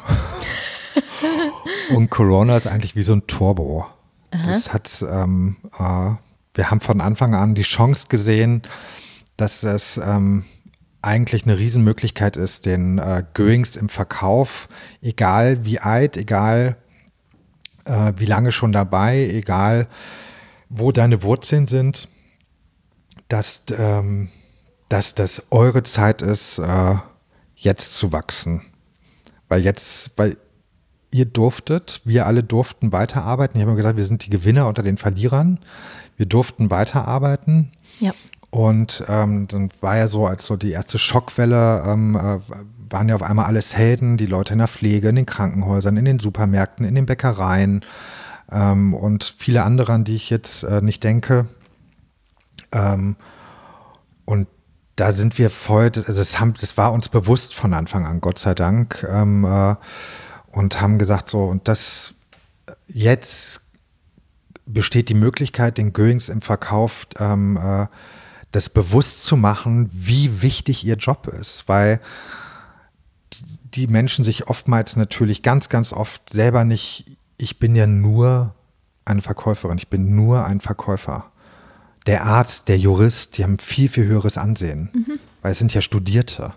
A: und Corona ist eigentlich wie so ein Turbo. Aha. Das hat, ähm, äh, wir haben von Anfang an die Chance gesehen, dass das ähm, eigentlich eine Riesenmöglichkeit ist, den äh, Goings im Verkauf, egal wie alt, egal äh, wie lange schon dabei, egal wo deine Wurzeln sind, dass, ähm, dass das eure Zeit ist, äh, jetzt zu wachsen. Weil jetzt, weil ihr durftet, wir alle durften weiterarbeiten. Ich habe gesagt, wir sind die Gewinner unter den Verlierern. Wir durften weiterarbeiten. Ja. Und ähm, dann war ja so, als so die erste Schockwelle, ähm, äh, waren ja auf einmal alles Helden, die Leute in der Pflege, in den Krankenhäusern, in den Supermärkten, in den Bäckereien ähm, und viele andere, an die ich jetzt äh, nicht denke. Ähm, und da sind wir voll, also das, haben, das war uns bewusst von Anfang an, Gott sei Dank, ähm, äh, und haben gesagt, so, und das jetzt besteht die Möglichkeit, den Goings im Verkauf ähm, äh, das bewusst zu machen, wie wichtig ihr Job ist, weil die Menschen sich oftmals natürlich ganz, ganz oft selber nicht, ich bin ja nur eine Verkäuferin, ich bin nur ein Verkäufer der Arzt, der Jurist, die haben viel, viel höheres Ansehen, mhm. weil es sind ja Studierte.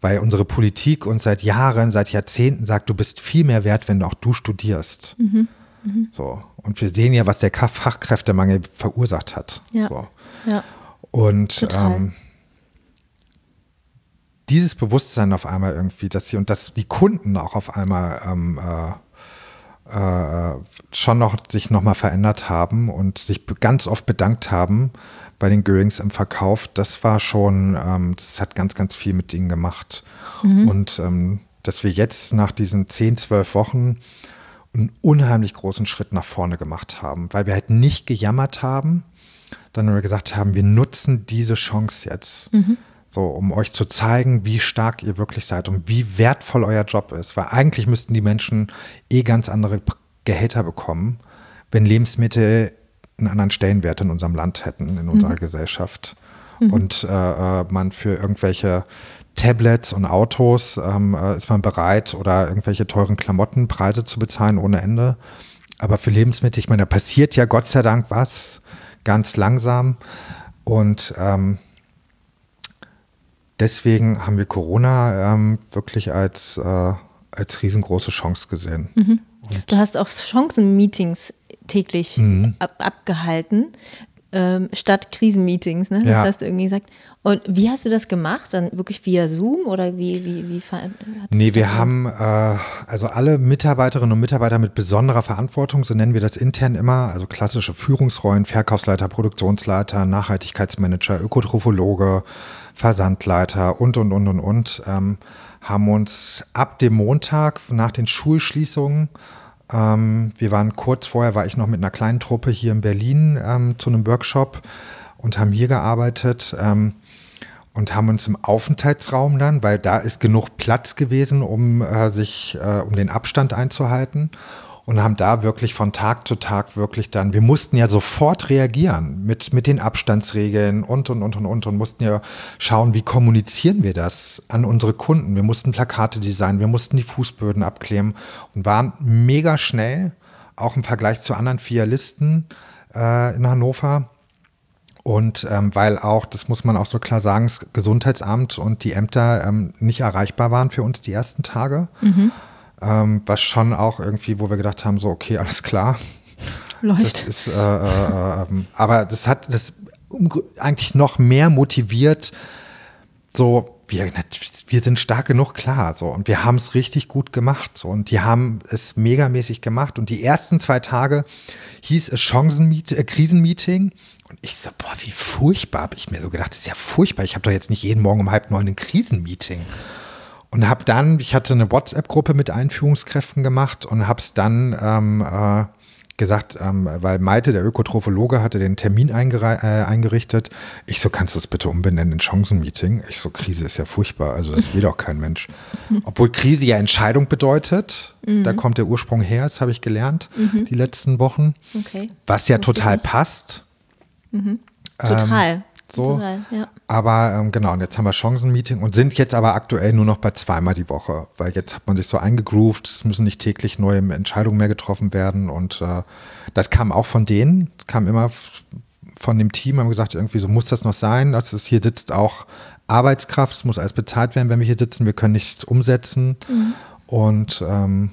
A: Weil unsere Politik uns seit Jahren, seit Jahrzehnten sagt, du bist viel mehr wert, wenn auch du studierst. Mhm. Mhm. So. Und wir sehen ja, was der Fachkräftemangel verursacht hat. Ja. So. ja. Und ähm, dieses Bewusstsein auf einmal irgendwie, dass sie und dass die Kunden auch auf einmal ähm, äh, äh, schon noch sich nochmal verändert haben und sich ganz oft bedankt haben bei den Goerings im Verkauf, das war schon, ähm, das hat ganz, ganz viel mit ihnen gemacht. Mhm. Und ähm, dass wir jetzt nach diesen 10, 12 Wochen einen unheimlich großen Schritt nach vorne gemacht haben, weil wir halt nicht gejammert haben, sondern wir gesagt haben, wir nutzen diese Chance jetzt. Mhm. So, um euch zu zeigen, wie stark ihr wirklich seid und wie wertvoll euer Job ist. Weil eigentlich müssten die Menschen eh ganz andere Gehälter bekommen, wenn Lebensmittel einen anderen Stellenwert in unserem Land hätten, in unserer mhm. Gesellschaft. Mhm. Und äh, äh, man für irgendwelche Tablets und Autos ähm, äh, ist man bereit oder irgendwelche teuren Klamotten Preise zu bezahlen ohne Ende. Aber für Lebensmittel, ich meine, da passiert ja Gott sei Dank was ganz langsam. Und ähm, deswegen haben wir Corona ähm, wirklich als, äh, als riesengroße Chance gesehen.
B: Mhm. Du hast auch Chancen-Meetings täglich mhm. ab abgehalten, ähm, statt Krisenmeetings, ne? Das ja. hast du irgendwie gesagt. Und wie hast du das gemacht? Dann wirklich via Zoom oder wie, wie, wie
A: Nee, wir haben äh, also alle Mitarbeiterinnen und Mitarbeiter mit besonderer Verantwortung, so nennen wir das intern immer, also klassische Führungsrollen, Verkaufsleiter, Produktionsleiter, Nachhaltigkeitsmanager, Ökotrophologe, Versandleiter und, und, und, und, und, ähm, haben uns ab dem Montag nach den Schulschließungen ähm, wir waren kurz vorher, war ich noch mit einer kleinen Truppe hier in Berlin ähm, zu einem Workshop und haben hier gearbeitet. Ähm, und haben uns im Aufenthaltsraum dann, weil da ist genug Platz gewesen, um äh, sich, äh, um den Abstand einzuhalten und haben da wirklich von Tag zu Tag wirklich dann, wir mussten ja sofort reagieren mit, mit den Abstandsregeln und, und, und, und, und, und mussten ja schauen, wie kommunizieren wir das an unsere Kunden. Wir mussten Plakate designen, wir mussten die Fußböden abkleben und waren mega schnell, auch im Vergleich zu anderen Filialisten äh, in Hannover, und ähm, weil auch, das muss man auch so klar sagen, das Gesundheitsamt und die Ämter ähm, nicht erreichbar waren für uns die ersten Tage. Mhm. Ähm, was schon auch irgendwie, wo wir gedacht haben, so, okay, alles klar.
B: Läuft.
A: Das ist, äh, äh, ähm, aber das hat das eigentlich noch mehr motiviert, so, wir, wir sind stark genug, klar, so, und wir haben es richtig gut gemacht, so, und die haben es megamäßig gemacht, und die ersten zwei Tage hieß es Chancenmeeting, äh, Krisenmeeting, und ich so, boah, wie furchtbar, habe ich mir so gedacht, das ist ja furchtbar. Ich habe doch jetzt nicht jeden Morgen um halb neun ein Krisenmeeting. Und habe dann, ich hatte eine WhatsApp-Gruppe mit Einführungskräften gemacht und habe es dann ähm, äh, gesagt, ähm, weil Malte, der Ökotrophologe, hatte den Termin äh, eingerichtet. Ich so, kannst du es bitte umbenennen in Chancenmeeting? Ich so, Krise ist ja furchtbar, also das will doch kein Mensch. Obwohl Krise ja Entscheidung bedeutet, mhm. da kommt der Ursprung her, das habe ich gelernt, mhm. die letzten Wochen. Okay. Was ja total passt.
B: Mhm. Total.
A: Ähm, so. Total, ja. Aber ähm, genau, und jetzt haben wir Chancenmeeting und sind jetzt aber aktuell nur noch bei zweimal die Woche, weil jetzt hat man sich so eingegroovt, es müssen nicht täglich neue Entscheidungen mehr getroffen werden und äh, das kam auch von denen, es kam immer von dem Team, haben gesagt, irgendwie so muss das noch sein, also hier sitzt auch Arbeitskraft, es muss alles bezahlt werden, wenn wir hier sitzen, wir können nichts umsetzen mhm. und ähm,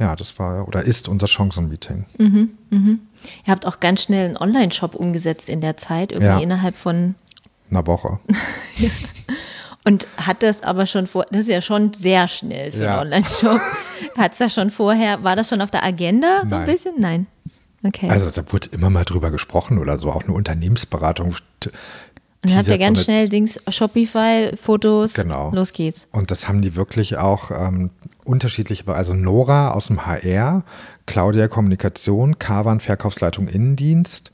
A: ja, das war oder ist unser Chancenmeeting.
B: Mhm, mhm. Ihr habt auch ganz schnell einen Online-Shop umgesetzt in der Zeit, irgendwie ja. innerhalb von
A: einer Woche.
B: ja. Und hat das aber schon vor, das ist ja schon sehr schnell für ja. einen Online-Shop. Hat es das schon vorher, war das schon auf der Agenda so Nein. ein bisschen? Nein.
A: Okay. Also da wurde immer mal drüber gesprochen oder so, auch eine Unternehmensberatung
B: und dann habt ihr ganz so schnell Dings, Shopify, Fotos,
A: genau.
B: los geht's.
A: Und das haben die wirklich auch ähm, unterschiedliche, also Nora aus dem HR, Claudia Kommunikation, Kavan Verkaufsleitung Innendienst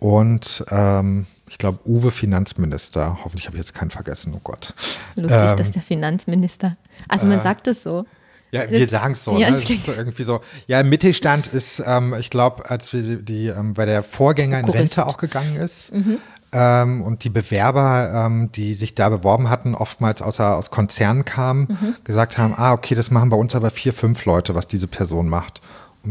A: und ähm, ich glaube Uwe Finanzminister. Hoffentlich habe ich jetzt keinen vergessen, oh Gott.
B: Lustig, ähm, dass der Finanzminister, also man äh, sagt es so.
A: Ja, wir sagen es so. Ja, ne? ist so irgendwie so. Ja, im Mittelstand ist, ähm, ich glaube, als wir die, die ähm, bei der Vorgänger in Rente auch gegangen ist, mhm ähm, und die Bewerber, ähm, die sich da beworben hatten, oftmals außer, aus Konzernen kamen, mhm. gesagt haben, ah, okay, das machen bei uns aber vier, fünf Leute, was diese Person macht.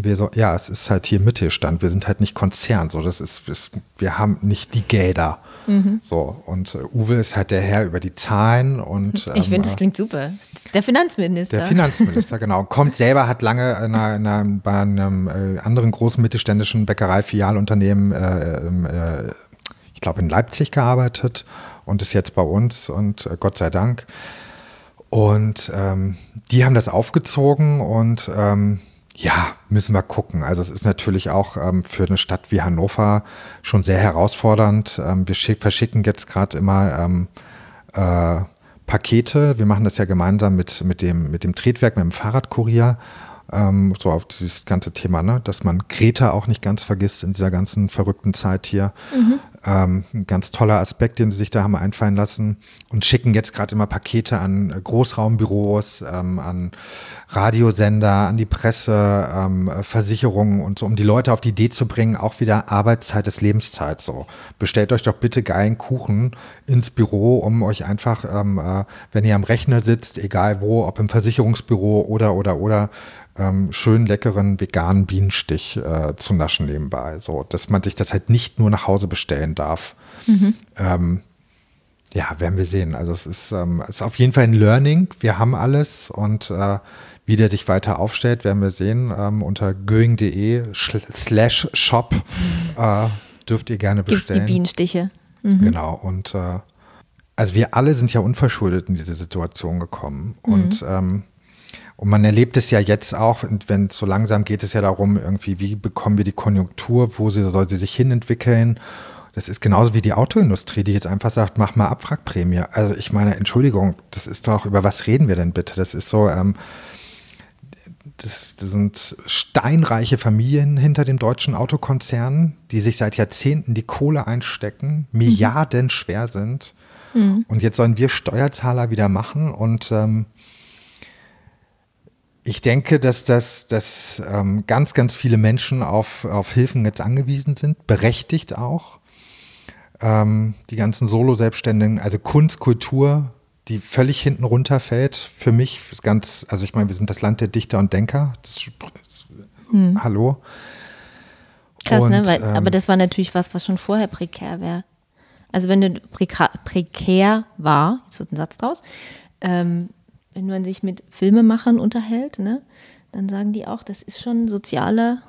A: Wir so, ja, es ist halt hier Mittelstand, wir sind halt nicht Konzern, so, das ist, das, wir haben nicht die Gelder. Mhm. So, und äh, Uwe ist halt der Herr über die Zahlen und.
B: ich finde, das ähm, klingt super. Der Finanzminister.
A: Der Finanzminister, genau. Kommt selber, hat lange in einer, in einer, bei einem äh, anderen großen mittelständischen Bäckerei-Filialunternehmen äh, äh, ich glaube, in Leipzig gearbeitet und ist jetzt bei uns und äh, Gott sei Dank. Und ähm, die haben das aufgezogen und ähm, ja, müssen wir gucken. Also es ist natürlich auch ähm, für eine Stadt wie Hannover schon sehr herausfordernd. Ähm, wir verschicken jetzt gerade immer ähm, äh, Pakete. Wir machen das ja gemeinsam mit, mit, dem, mit dem Tretwerk, mit dem Fahrradkurier ähm, so auf dieses ganze Thema, ne? dass man Greta auch nicht ganz vergisst in dieser ganzen verrückten Zeit hier. Mhm. Ähm, ein ganz toller Aspekt, den sie sich da haben einfallen lassen und schicken jetzt gerade immer Pakete an Großraumbüros, ähm, an Radiosender, an die Presse, ähm, Versicherungen und so, um die Leute auf die Idee zu bringen, auch wieder Arbeitszeit ist Lebenszeit so. Bestellt euch doch bitte geilen Kuchen ins Büro, um euch einfach, ähm, äh, wenn ihr am Rechner sitzt, egal wo, ob im Versicherungsbüro oder oder oder ähm, schön leckeren veganen Bienenstich äh, zu naschen nebenbei. So, dass man sich das halt nicht nur nach Hause bestellen darf. Mhm. Ähm, ja, werden wir sehen. Also es ist, ähm, es ist auf jeden Fall ein Learning. Wir haben alles und äh, wie der sich weiter aufstellt, werden wir sehen. Ähm, unter going.de slash shop äh, dürft ihr gerne bestellen.
B: Gibt's die Bienenstiche.
A: Mhm. Genau. Und äh, also wir alle sind ja unverschuldet in diese Situation gekommen. Mhm. Und ähm, und man erlebt es ja jetzt auch, wenn so langsam geht es ja darum, irgendwie, wie bekommen wir die Konjunktur, wo sie, soll sie sich hinentwickeln. Das ist genauso wie die Autoindustrie, die jetzt einfach sagt, mach mal Abwrackprämie. Also ich meine, Entschuldigung, das ist doch, über was reden wir denn bitte? Das ist so, ähm, das, das, sind steinreiche Familien hinter dem deutschen Autokonzern, die sich seit Jahrzehnten die Kohle einstecken, mhm. Milliarden schwer sind. Mhm. Und jetzt sollen wir Steuerzahler wieder machen und ähm, ich denke, dass, das, dass ähm, ganz, ganz viele Menschen auf, auf Hilfen jetzt angewiesen sind, berechtigt auch. Ähm, die ganzen Solo-Selbstständigen, also Kunst, Kultur, die völlig hinten runterfällt. Für mich ist ganz, also ich meine, wir sind das Land der Dichter und Denker. Das, hm. Hallo.
B: Krass, ne? und, ne? Weil, ähm, aber das war natürlich was, was schon vorher prekär wäre. Also wenn du prekär, prekär war, jetzt wird ein Satz draus, ähm, wenn man sich mit Filmemachern unterhält, ne, dann sagen die auch, das ist schon soziale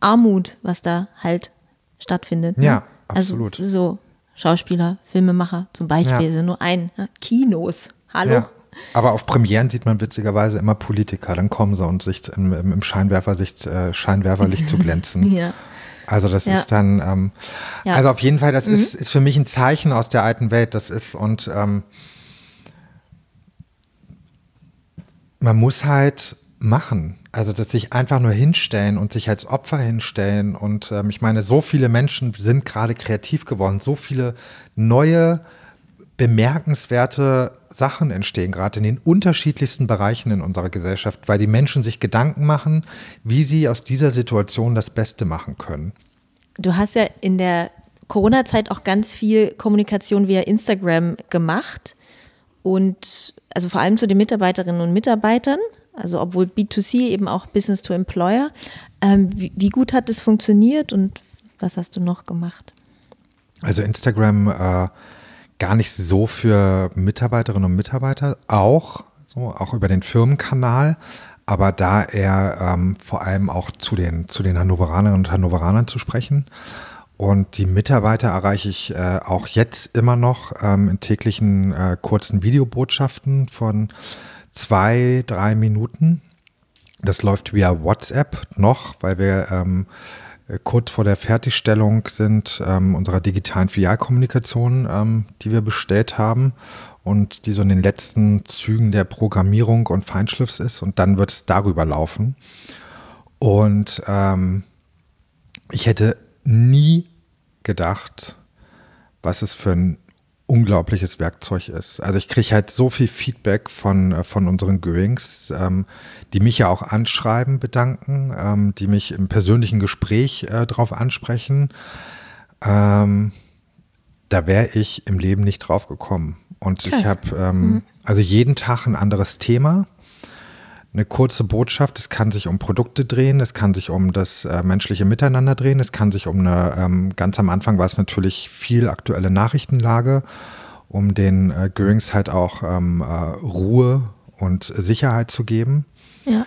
B: Armut, was da halt stattfindet.
A: Ne? Ja, absolut.
B: Also so Schauspieler, Filmemacher zum Beispiel ja. nur ein. Ne? Kinos, hallo. Ja.
A: Aber auf Premieren sieht man witzigerweise immer Politiker, dann kommen sie und sich im, im Scheinwerferlicht, äh, Scheinwerferlicht zu glänzen. ja. Also das ja. ist dann, ähm, ja. also auf jeden Fall, das mhm. ist, ist für mich ein Zeichen aus der alten Welt. Das ist und ähm, man muss halt machen. Also, dass sich einfach nur hinstellen und sich als Opfer hinstellen. Und ähm, ich meine, so viele Menschen sind gerade kreativ geworden. So viele neue, bemerkenswerte Sachen entstehen gerade in den unterschiedlichsten Bereichen in unserer Gesellschaft, weil die Menschen sich Gedanken machen, wie sie aus dieser Situation das Beste machen können.
B: Du hast ja in der Corona-Zeit auch ganz viel Kommunikation via Instagram gemacht und also vor allem zu den Mitarbeiterinnen und Mitarbeitern, also obwohl B2C eben auch Business to Employer. Ähm, wie, wie, gut hat das funktioniert und was hast du noch gemacht?
A: Also Instagram äh, gar nicht so für Mitarbeiterinnen und Mitarbeiter, auch so auch über den Firmenkanal, aber da eher ähm, vor allem auch zu den zu den Hannoveranerinnen und Hannoveranern zu sprechen. Und die Mitarbeiter erreiche ich äh, auch jetzt immer noch ähm, in täglichen äh, kurzen Videobotschaften von zwei, drei Minuten. Das läuft via WhatsApp noch, weil wir ähm, kurz vor der Fertigstellung sind ähm, unserer digitalen Filialkommunikation, ähm, die wir bestellt haben und die so in den letzten Zügen der Programmierung und Feinschliffs ist. Und dann wird es darüber laufen. Und ähm, ich hätte nie gedacht, was es für ein unglaubliches Werkzeug ist. Also ich kriege halt so viel Feedback von, äh, von unseren Goings, ähm, die mich ja auch anschreiben, bedanken, ähm, die mich im persönlichen Gespräch äh, drauf ansprechen. Ähm, da wäre ich im Leben nicht drauf gekommen. Und Krass. ich habe ähm, mhm. also jeden Tag ein anderes Thema eine kurze Botschaft. Es kann sich um Produkte drehen, es kann sich um das äh, menschliche Miteinander drehen, es kann sich um eine, ähm, ganz am Anfang war es natürlich viel aktuelle Nachrichtenlage, um den äh, Goerings halt auch ähm, äh, Ruhe und Sicherheit zu geben. Ja.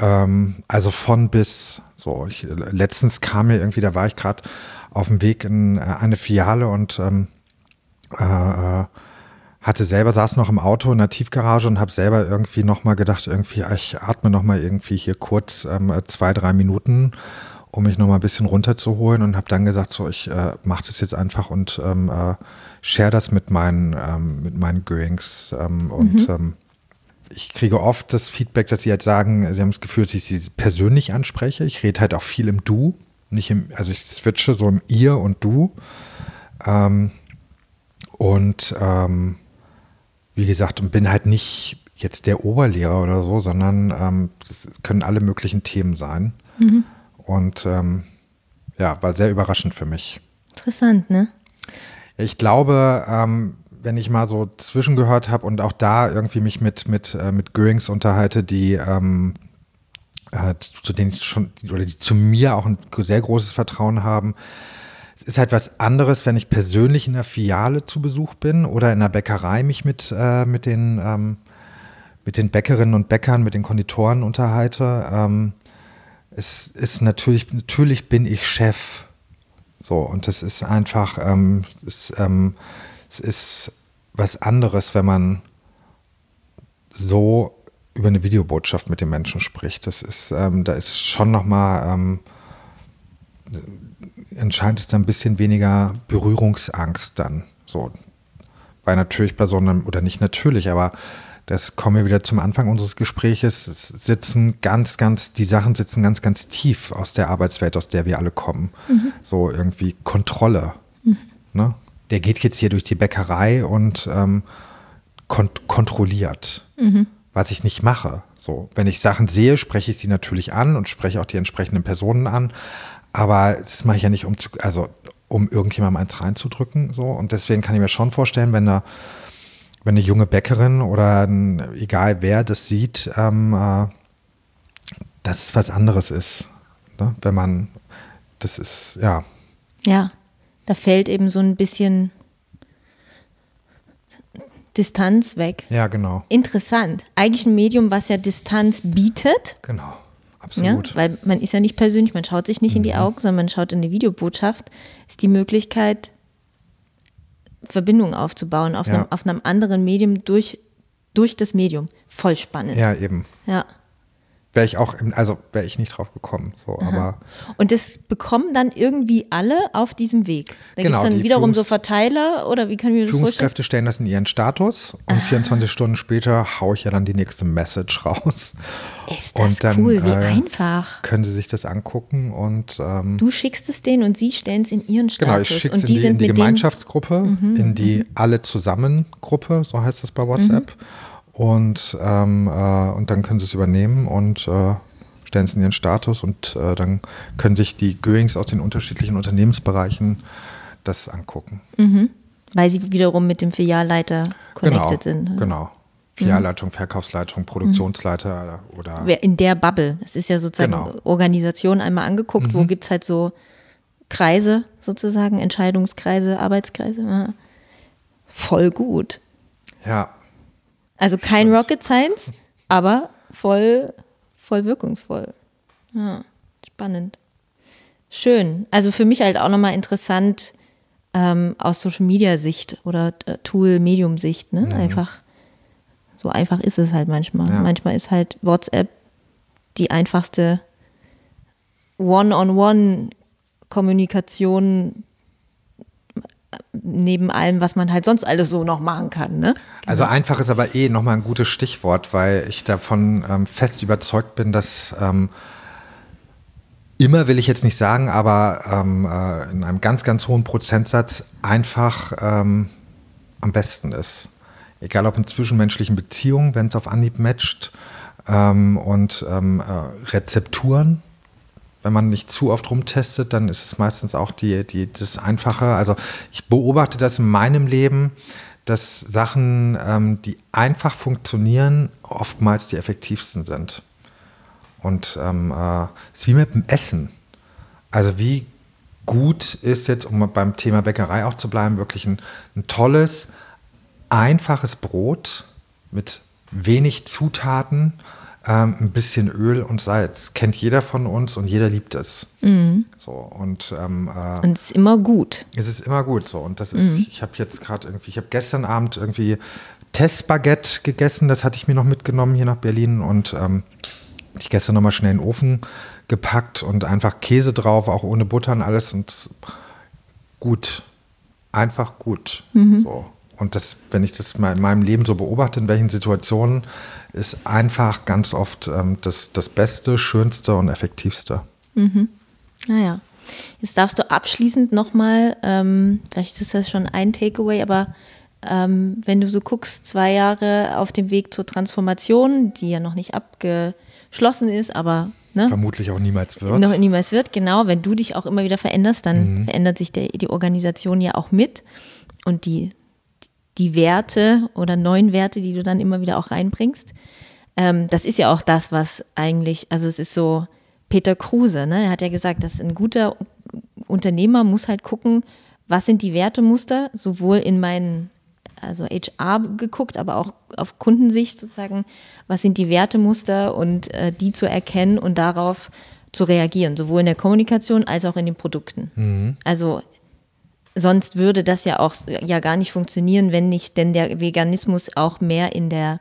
A: Ähm, also von bis, so, ich, letztens kam mir irgendwie, da war ich gerade auf dem Weg in äh, eine Filiale und ähm, äh, äh hatte selber, saß noch im Auto in der Tiefgarage und habe selber irgendwie nochmal gedacht, irgendwie, ah, ich atme nochmal irgendwie hier kurz ähm, zwei, drei Minuten, um mich nochmal ein bisschen runterzuholen und habe dann gesagt, so, ich äh, mache das jetzt einfach und ähm, äh, share das mit meinen, ähm, mit meinen Goings ähm, und mhm. ähm, ich kriege oft das Feedback, dass sie halt sagen, sie haben das Gefühl, dass ich sie persönlich anspreche. Ich rede halt auch viel im Du, nicht im, also ich switche so im Ihr und Du. Ähm, und ähm, wie gesagt, bin halt nicht jetzt der Oberlehrer oder so, sondern ähm, es können alle möglichen Themen sein. Mhm. Und ähm, ja, war sehr überraschend für mich.
B: Interessant, ne?
A: Ich glaube, ähm, wenn ich mal so zwischengehört habe und auch da irgendwie mich mit, mit, äh, mit Goerings unterhalte, die ähm, äh, zu denen ich schon, oder die zu mir auch ein sehr großes Vertrauen haben. Es ist halt was anderes, wenn ich persönlich in der Filiale zu Besuch bin oder in der Bäckerei mich mit, äh, mit, den, ähm, mit den Bäckerinnen und Bäckern, mit den Konditoren unterhalte. Ähm, es ist natürlich, natürlich bin ich Chef. So, und das ist einfach, ähm, es, ähm, es ist was anderes, wenn man so über eine Videobotschaft mit den Menschen spricht. Das ist, ähm, da ist schon nochmal, ähm, entscheidend ist da ein bisschen weniger Berührungsangst dann. So. Weil natürlich bei so einem, oder nicht natürlich, aber das kommen wir wieder zum Anfang unseres Gespräches, sitzen ganz, ganz, die Sachen sitzen ganz, ganz tief aus der Arbeitswelt, aus der wir alle kommen. Mhm. So irgendwie Kontrolle. Mhm. Ne? Der geht jetzt hier durch die Bäckerei und ähm, kont kontrolliert. Mhm was ich nicht mache. So, wenn ich Sachen sehe, spreche ich sie natürlich an und spreche auch die entsprechenden Personen an. Aber das mache ich ja nicht, um zu, also um irgendjemandem eins reinzudrücken. So. Und deswegen kann ich mir schon vorstellen, wenn eine, wenn eine junge Bäckerin oder ein, egal wer das sieht, ähm, äh, dass es was anderes ist. Ne? Wenn man, das ist, ja.
B: Ja, da fällt eben so ein bisschen Distanz weg.
A: Ja, genau.
B: Interessant. Eigentlich ein Medium, was ja Distanz bietet.
A: Genau, absolut.
B: Ja, weil man ist ja nicht persönlich, man schaut sich nicht mhm. in die mhm. Augen, sondern man schaut in die Videobotschaft. Ist die Möglichkeit, Verbindungen aufzubauen auf, ja. einem, auf einem anderen Medium durch, durch das Medium. Voll spannend.
A: Ja, eben.
B: Ja
A: wäre ich auch, also wäre ich nicht drauf gekommen. So, aber
B: und das bekommen dann irgendwie alle auf diesem Weg. Da genau, gibt es dann wiederum Führungs so Verteiler oder wie kann ich mir das
A: Führungskräfte stellen das in ihren Status und Aha. 24 Stunden später haue ich ja dann die nächste Message raus.
B: Ist das und dann, cool, wie äh, einfach.
A: Können sie sich das angucken und ähm,
B: Du schickst es denen und sie stellen es in ihren Status.
A: Genau, ich schicke es in die, in die Gemeinschaftsgruppe, mhm, in die mhm. alle zusammen Gruppe, so heißt das bei WhatsApp. Mhm und, ähm, äh, und dann können sie es übernehmen und äh, stellen es in ihren Status und äh, dann können sich die Goings aus den unterschiedlichen Unternehmensbereichen das angucken.
B: Mhm. Weil sie wiederum mit dem Filialleiter connected
A: genau,
B: sind.
A: Genau. Filialleitung, mhm. Verkaufsleitung, Produktionsleiter mhm. oder.
B: In der Bubble. Das ist ja sozusagen genau. Organisation einmal angeguckt, mhm. wo gibt es halt so Kreise sozusagen, Entscheidungskreise, Arbeitskreise. Ja. Voll gut.
A: Ja,
B: also kein Stimmt. Rocket Science, aber voll, voll wirkungsvoll. Ja, spannend. Schön. Also für mich halt auch nochmal interessant ähm, aus Social Media Sicht oder äh, Tool Medium Sicht. Ne? Mhm. Einfach, so einfach ist es halt manchmal. Ja. Manchmal ist halt WhatsApp die einfachste One-on-One-Kommunikation neben allem, was man halt sonst alles so noch machen kann. Ne?
A: Also einfach ist aber eh nochmal ein gutes Stichwort, weil ich davon ähm, fest überzeugt bin, dass ähm, immer will ich jetzt nicht sagen, aber ähm, äh, in einem ganz, ganz hohen Prozentsatz einfach ähm, am besten ist. Egal ob in zwischenmenschlichen Beziehungen, wenn es auf Anhieb matcht ähm, und ähm, äh, Rezepturen, wenn man nicht zu oft rumtestet, dann ist es meistens auch die, die, das Einfache. Also ich beobachte das in meinem Leben, dass Sachen, ähm, die einfach funktionieren, oftmals die effektivsten sind. Und ähm, äh, es ist wie mit dem Essen. Also wie gut ist jetzt, um beim Thema Bäckerei auch zu bleiben, wirklich ein, ein tolles, einfaches Brot mit wenig Zutaten ähm, ein bisschen Öl und Salz. Kennt jeder von uns und jeder liebt es. Mhm. So, und, ähm,
B: äh, und es ist immer gut.
A: Es ist immer gut so. Und das ist, mhm. ich habe jetzt gerade irgendwie, ich habe gestern Abend irgendwie Testbaguette gegessen, das hatte ich mir noch mitgenommen hier nach Berlin und ähm, ich gestern nochmal schnell in den Ofen gepackt und einfach Käse drauf, auch ohne Butter und alles und gut. Einfach gut. Mhm. So. Und das, wenn ich das mal in meinem Leben so beobachte, in welchen Situationen, ist einfach ganz oft ähm, das, das Beste, Schönste und Effektivste.
B: Mhm. Naja, Jetzt darfst du abschließend nochmal, ähm, vielleicht ist das schon ein Takeaway, aber ähm, wenn du so guckst, zwei Jahre auf dem Weg zur Transformation, die ja noch nicht abgeschlossen ist, aber
A: ne? vermutlich auch niemals wird.
B: Noch niemals wird, genau. Wenn du dich auch immer wieder veränderst, dann mhm. verändert sich der, die Organisation ja auch mit und die, die Werte oder neuen Werte, die du dann immer wieder auch reinbringst. Ähm, das ist ja auch das, was eigentlich, also es ist so Peter Kruse, ne? Er hat ja gesagt, dass ein guter Unternehmer muss halt gucken, was sind die Wertemuster, sowohl in meinen also HR geguckt, aber auch auf Kundensicht sozusagen, was sind die Wertemuster und äh, die zu erkennen und darauf zu reagieren, sowohl in der Kommunikation als auch in den Produkten. Mhm. Also sonst würde das ja auch ja gar nicht funktionieren, wenn nicht denn der Veganismus auch mehr in der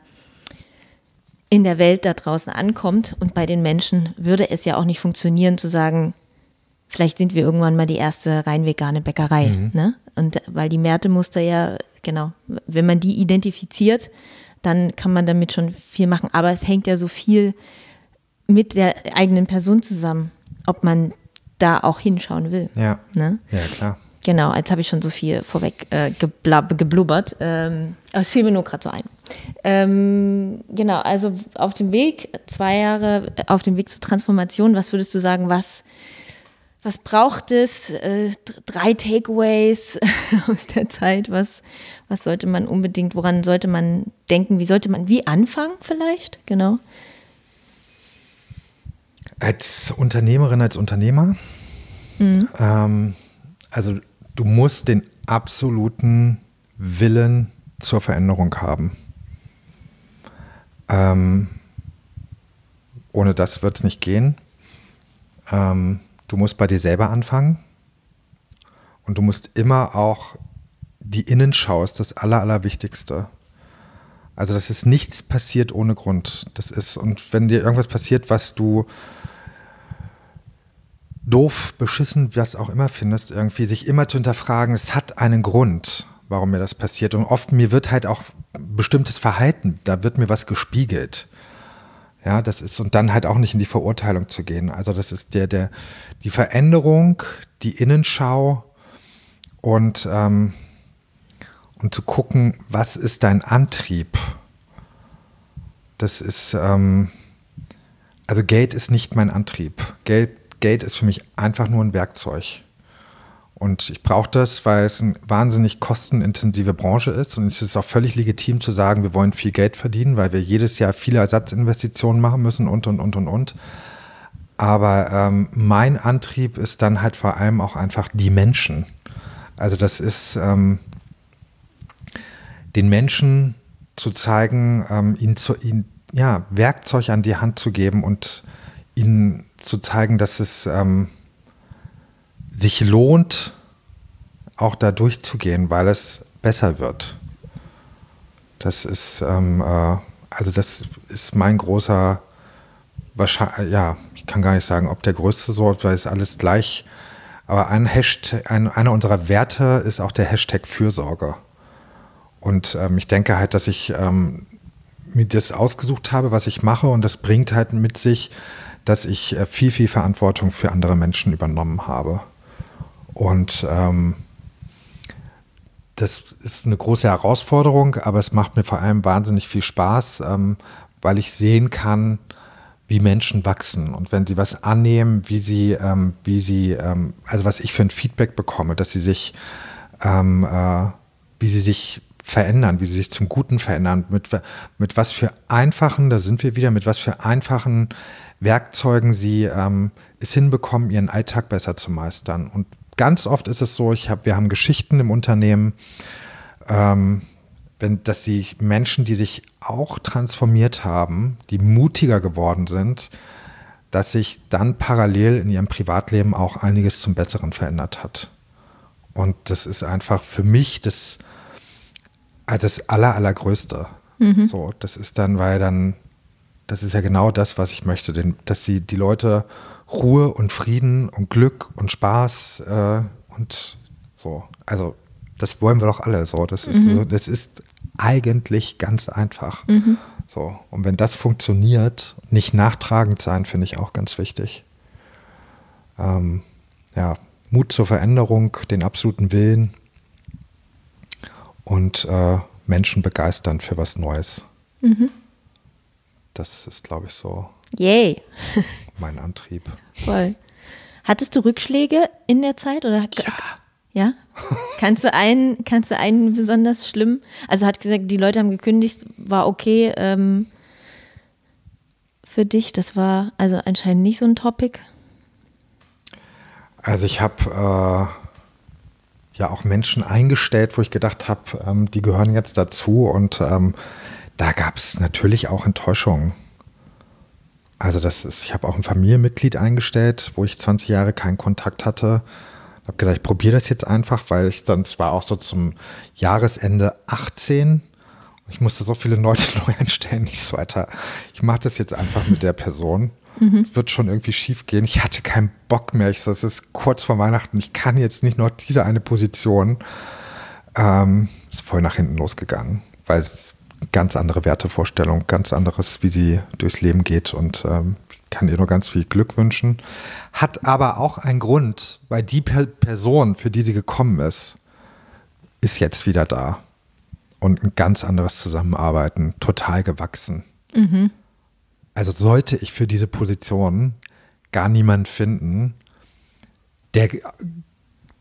B: in der Welt da draußen ankommt und bei den Menschen würde es ja auch nicht funktionieren zu sagen, vielleicht sind wir irgendwann mal die erste rein vegane Bäckerei, mhm. ne? Und weil die Wertemuster ja genau, wenn man die identifiziert, dann kann man damit schon viel machen. Aber es hängt ja so viel mit der eigenen Person zusammen, ob man da auch hinschauen will.
A: Ja. Ne? Ja, klar.
B: Genau, jetzt habe ich schon so viel vorweg äh, geblubbert. Ähm, aber es fiel mir nur gerade so ein. Ähm, genau, also auf dem Weg, zwei Jahre auf dem Weg zur Transformation, was würdest du sagen, was was braucht es? Äh, drei Takeaways aus der Zeit. Was, was sollte man unbedingt, woran sollte man denken? Wie sollte man, wie anfangen vielleicht? Genau.
A: Als Unternehmerin, als Unternehmer, mhm. ähm, also du musst den absoluten Willen zur Veränderung haben. Ähm, ohne das wird es nicht gehen. Ähm, Du musst bei dir selber anfangen und du musst immer auch die Innenschau ist das Aller, Allerwichtigste. Also, das ist nichts passiert ohne Grund. Das ist, und wenn dir irgendwas passiert, was du doof, beschissen, was auch immer findest, irgendwie sich immer zu hinterfragen, es hat einen Grund, warum mir das passiert. Und oft mir wird halt auch bestimmtes Verhalten, da wird mir was gespiegelt. Ja, das ist, und dann halt auch nicht in die Verurteilung zu gehen. Also das ist der, der, die Veränderung, die Innenschau und, ähm, und zu gucken, was ist dein Antrieb? Das ist, ähm, also Geld ist nicht mein Antrieb. Geld, Geld ist für mich einfach nur ein Werkzeug. Und ich brauche das, weil es eine wahnsinnig kostenintensive Branche ist. Und es ist auch völlig legitim zu sagen, wir wollen viel Geld verdienen, weil wir jedes Jahr viele Ersatzinvestitionen machen müssen und, und, und, und, und. Aber ähm, mein Antrieb ist dann halt vor allem auch einfach die Menschen. Also das ist ähm, den Menschen zu zeigen, ähm, ihnen, zu, ihnen ja, Werkzeug an die Hand zu geben und ihnen zu zeigen, dass es ähm, sich lohnt, auch da durchzugehen, weil es besser wird. Das ist, ähm, äh, also das ist mein großer, wahrscheinlich, ja, ich kann gar nicht sagen, ob der größte so, weil es alles gleich, aber ein Hashtag, ein, einer unserer Werte ist auch der Hashtag Fürsorge. Und ähm, ich denke halt, dass ich ähm, mir das ausgesucht habe, was ich mache und das bringt halt mit sich, dass ich äh, viel, viel Verantwortung für andere Menschen übernommen habe. Und ähm, das ist eine große Herausforderung, aber es macht mir vor allem wahnsinnig viel Spaß, ähm, weil ich sehen kann, wie Menschen wachsen und wenn sie was annehmen, wie sie, ähm, wie sie, ähm, also was ich für ein Feedback bekomme, dass sie sich, ähm, äh, wie sie sich verändern, wie sie sich zum Guten verändern, mit, mit was für einfachen, da sind wir wieder, mit was für einfachen Werkzeugen sie ähm, es hinbekommen, ihren Alltag besser zu meistern und ganz oft ist es so, ich hab, wir haben Geschichten im Unternehmen, ähm, wenn, dass sie Menschen, die sich auch transformiert haben, die mutiger geworden sind, dass sich dann parallel in ihrem Privatleben auch einiges zum Besseren verändert hat. Und das ist einfach für mich das, also das Aller, Allergrößte. Mhm. So, das ist dann, weil dann, das ist ja genau das, was ich möchte, denn, dass sie die Leute Ruhe und Frieden und Glück und Spaß äh, und so. Also das wollen wir doch alle so. Das ist, mhm. so, das ist eigentlich ganz einfach. Mhm. So. Und wenn das funktioniert, nicht nachtragend sein, finde ich auch ganz wichtig. Ähm, ja, Mut zur Veränderung, den absoluten Willen und äh, Menschen begeistern für was Neues. Mhm. Das ist, glaube ich, so
B: Yay.
A: mein Antrieb.
B: Voll. Hattest du Rückschläge in der Zeit oder?
A: Ja.
B: Ja? kannst du einen, kannst du einen besonders schlimm? Also hat gesagt, die Leute haben gekündigt, war okay ähm, für dich. Das war also anscheinend nicht so ein Topic.
A: Also ich habe äh, ja auch Menschen eingestellt, wo ich gedacht habe, ähm, die gehören jetzt dazu und ähm, da gab es natürlich auch Enttäuschungen. Also das ist, ich habe auch ein Familienmitglied eingestellt, wo ich 20 Jahre keinen Kontakt hatte. Habe gesagt, ich probiere das jetzt einfach, weil ich sonst war auch so zum Jahresende 18. Ich musste so viele Leute neu einstellen, nicht so weiter. Ich mache das jetzt einfach mit der Person. Mhm. Es wird schon irgendwie schief gehen. Ich hatte keinen Bock mehr. Ich so, es ist kurz vor Weihnachten. Ich kann jetzt nicht noch diese eine Position. Ähm, ist voll nach hinten losgegangen, weil es ganz andere Wertevorstellung, ganz anderes, wie sie durchs Leben geht und ähm, kann ihr nur ganz viel Glück wünschen. Hat aber auch einen Grund, weil die Person, für die sie gekommen ist, ist jetzt wieder da. Und ein ganz anderes Zusammenarbeiten, total gewachsen. Mhm. Also sollte ich für diese Position gar niemanden finden, der,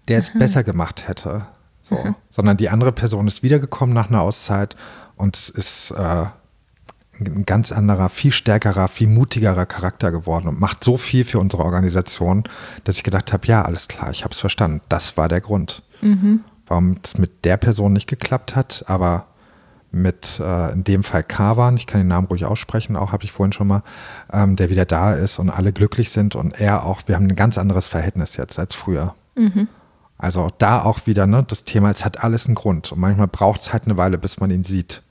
A: der es besser gemacht hätte. So. Sondern die andere Person ist wiedergekommen nach einer Auszeit und ist äh, ein ganz anderer, viel stärkerer, viel mutigerer Charakter geworden und macht so viel für unsere Organisation, dass ich gedacht habe, ja, alles klar, ich habe es verstanden. Das war der Grund. Mhm. Warum es mit der Person nicht geklappt hat, aber mit äh, in dem Fall Kavan, ich kann den Namen ruhig aussprechen, auch habe ich vorhin schon mal, ähm, der wieder da ist und alle glücklich sind und er auch, wir haben ein ganz anderes Verhältnis jetzt als früher. Mhm. Also da auch wieder, ne, das Thema, es hat alles einen Grund. Und manchmal braucht es halt eine Weile, bis man ihn sieht.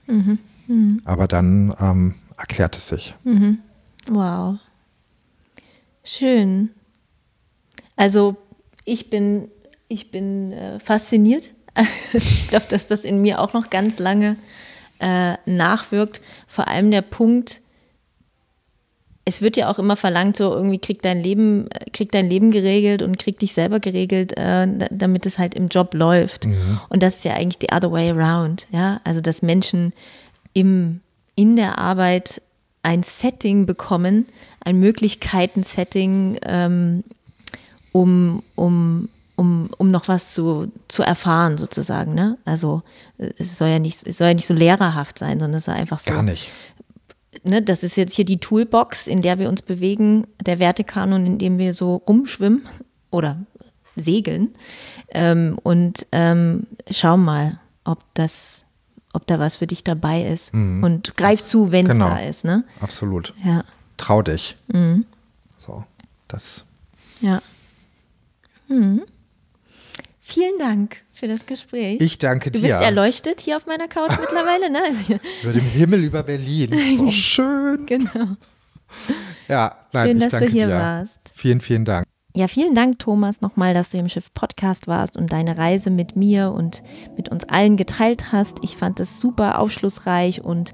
A: Aber dann ähm, erklärt es sich.
B: Mhm. Wow. Schön. Also ich bin, ich bin äh, fasziniert. ich glaube, dass das in mir auch noch ganz lange äh, nachwirkt. Vor allem der Punkt, es wird ja auch immer verlangt, so irgendwie krieg dein Leben, krieg dein Leben geregelt und krieg dich selber geregelt, äh, damit es halt im Job läuft. Mhm. Und das ist ja eigentlich the other way around, ja. Also dass Menschen im, in der Arbeit ein Setting bekommen, ein Möglichkeiten-Setting, ähm, um, um, um, um noch was zu, zu erfahren, sozusagen. Ne? Also es soll ja nicht, es soll ja nicht so lehrerhaft sein, sondern es soll einfach so.
A: Gar nicht
B: ne, das ist jetzt hier die Toolbox, in der wir uns bewegen, der Wertekanon, in dem wir so rumschwimmen oder segeln. Ähm, und ähm, schau mal, ob das, ob da was für dich dabei ist. Mhm. Und greif zu, wenn es genau. da ist. Ne?
A: Absolut.
B: Ja.
A: Trau dich. Mhm. So, das.
B: Ja. Mhm. Vielen Dank für das Gespräch.
A: Ich danke
B: dir.
A: Du
B: bist erleuchtet hier auf meiner Couch mittlerweile, ne?
A: über dem Himmel über Berlin. So schön.
B: Genau.
A: Ja, nein,
B: schön, dass du hier
A: dir.
B: warst.
A: Vielen, vielen Dank.
B: Ja, vielen Dank, Thomas, nochmal, dass du im Schiff Podcast warst und deine Reise mit mir und mit uns allen geteilt hast. Ich fand es super aufschlussreich und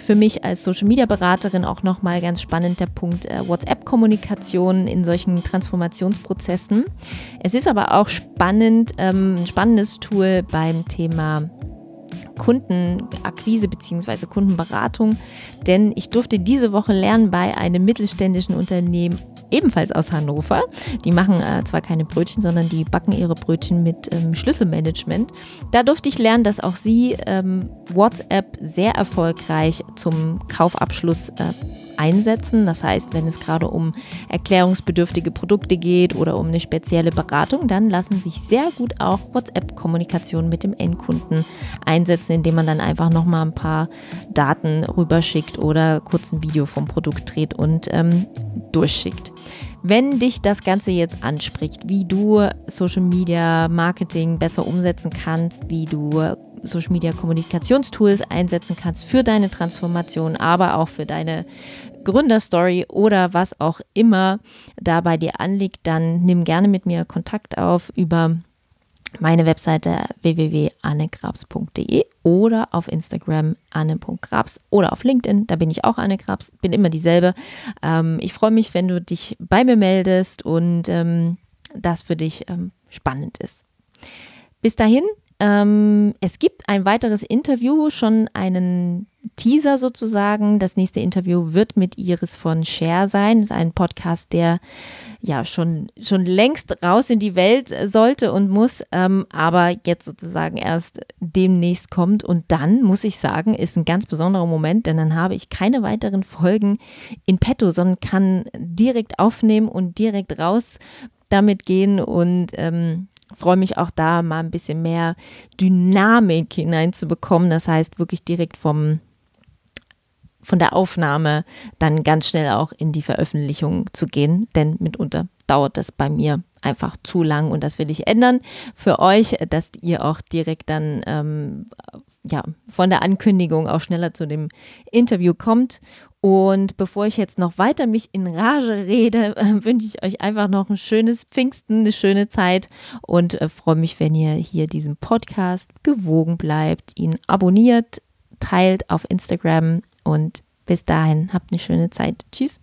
B: für mich als Social Media Beraterin auch nochmal ganz spannend der Punkt äh, WhatsApp-Kommunikation in solchen Transformationsprozessen. Es ist aber auch spannend, ähm, ein spannendes Tool beim Thema Kundenakquise bzw. Kundenberatung, denn ich durfte diese Woche lernen bei einem mittelständischen Unternehmen ebenfalls aus Hannover. Die machen äh, zwar keine Brötchen, sondern die backen ihre Brötchen mit ähm, Schlüsselmanagement. Da durfte ich lernen, dass auch sie ähm, WhatsApp sehr erfolgreich zum Kaufabschluss äh, einsetzen. Das heißt, wenn es gerade um erklärungsbedürftige Produkte geht oder um eine spezielle Beratung, dann lassen sich sehr gut auch WhatsApp-Kommunikation mit dem Endkunden einsetzen, indem man dann einfach nochmal ein paar Daten rüberschickt oder kurz ein Video vom Produkt dreht und ähm, durchschickt. Wenn dich das Ganze jetzt anspricht, wie du Social Media Marketing besser umsetzen kannst, wie du Social Media Kommunikationstools einsetzen kannst für deine Transformation, aber auch für deine Gründerstory oder was auch immer da bei dir anliegt, dann nimm gerne mit mir Kontakt auf über meine Webseite www.annegrabs.de oder auf Instagram anne.grabs oder auf LinkedIn, da bin ich auch Anne Grabs, bin immer dieselbe. Ähm, ich freue mich, wenn du dich bei mir meldest und ähm, das für dich ähm, spannend ist. Bis dahin, ähm, es gibt ein weiteres Interview, schon einen Teaser sozusagen. Das nächste Interview wird mit Iris von Share sein. Das ist ein Podcast, der ja schon, schon längst raus in die Welt sollte und muss, ähm, aber jetzt sozusagen erst demnächst kommt. Und dann muss ich sagen, ist ein ganz besonderer Moment, denn dann habe ich keine weiteren Folgen in petto, sondern kann direkt aufnehmen und direkt raus damit gehen und ähm, freue mich auch da mal ein bisschen mehr Dynamik hineinzubekommen. Das heißt, wirklich direkt vom von der Aufnahme dann ganz schnell auch in die Veröffentlichung zu gehen, denn mitunter dauert das bei mir einfach zu lang und das will ich ändern für euch, dass ihr auch direkt dann ähm, ja, von der Ankündigung auch schneller zu dem Interview kommt. Und bevor ich jetzt noch weiter mich in Rage rede, äh, wünsche ich euch einfach noch ein schönes Pfingsten, eine schöne Zeit und äh, freue mich, wenn ihr hier diesem Podcast gewogen bleibt, ihn abonniert, teilt auf Instagram und bis dahin habt eine schöne Zeit. Tschüss.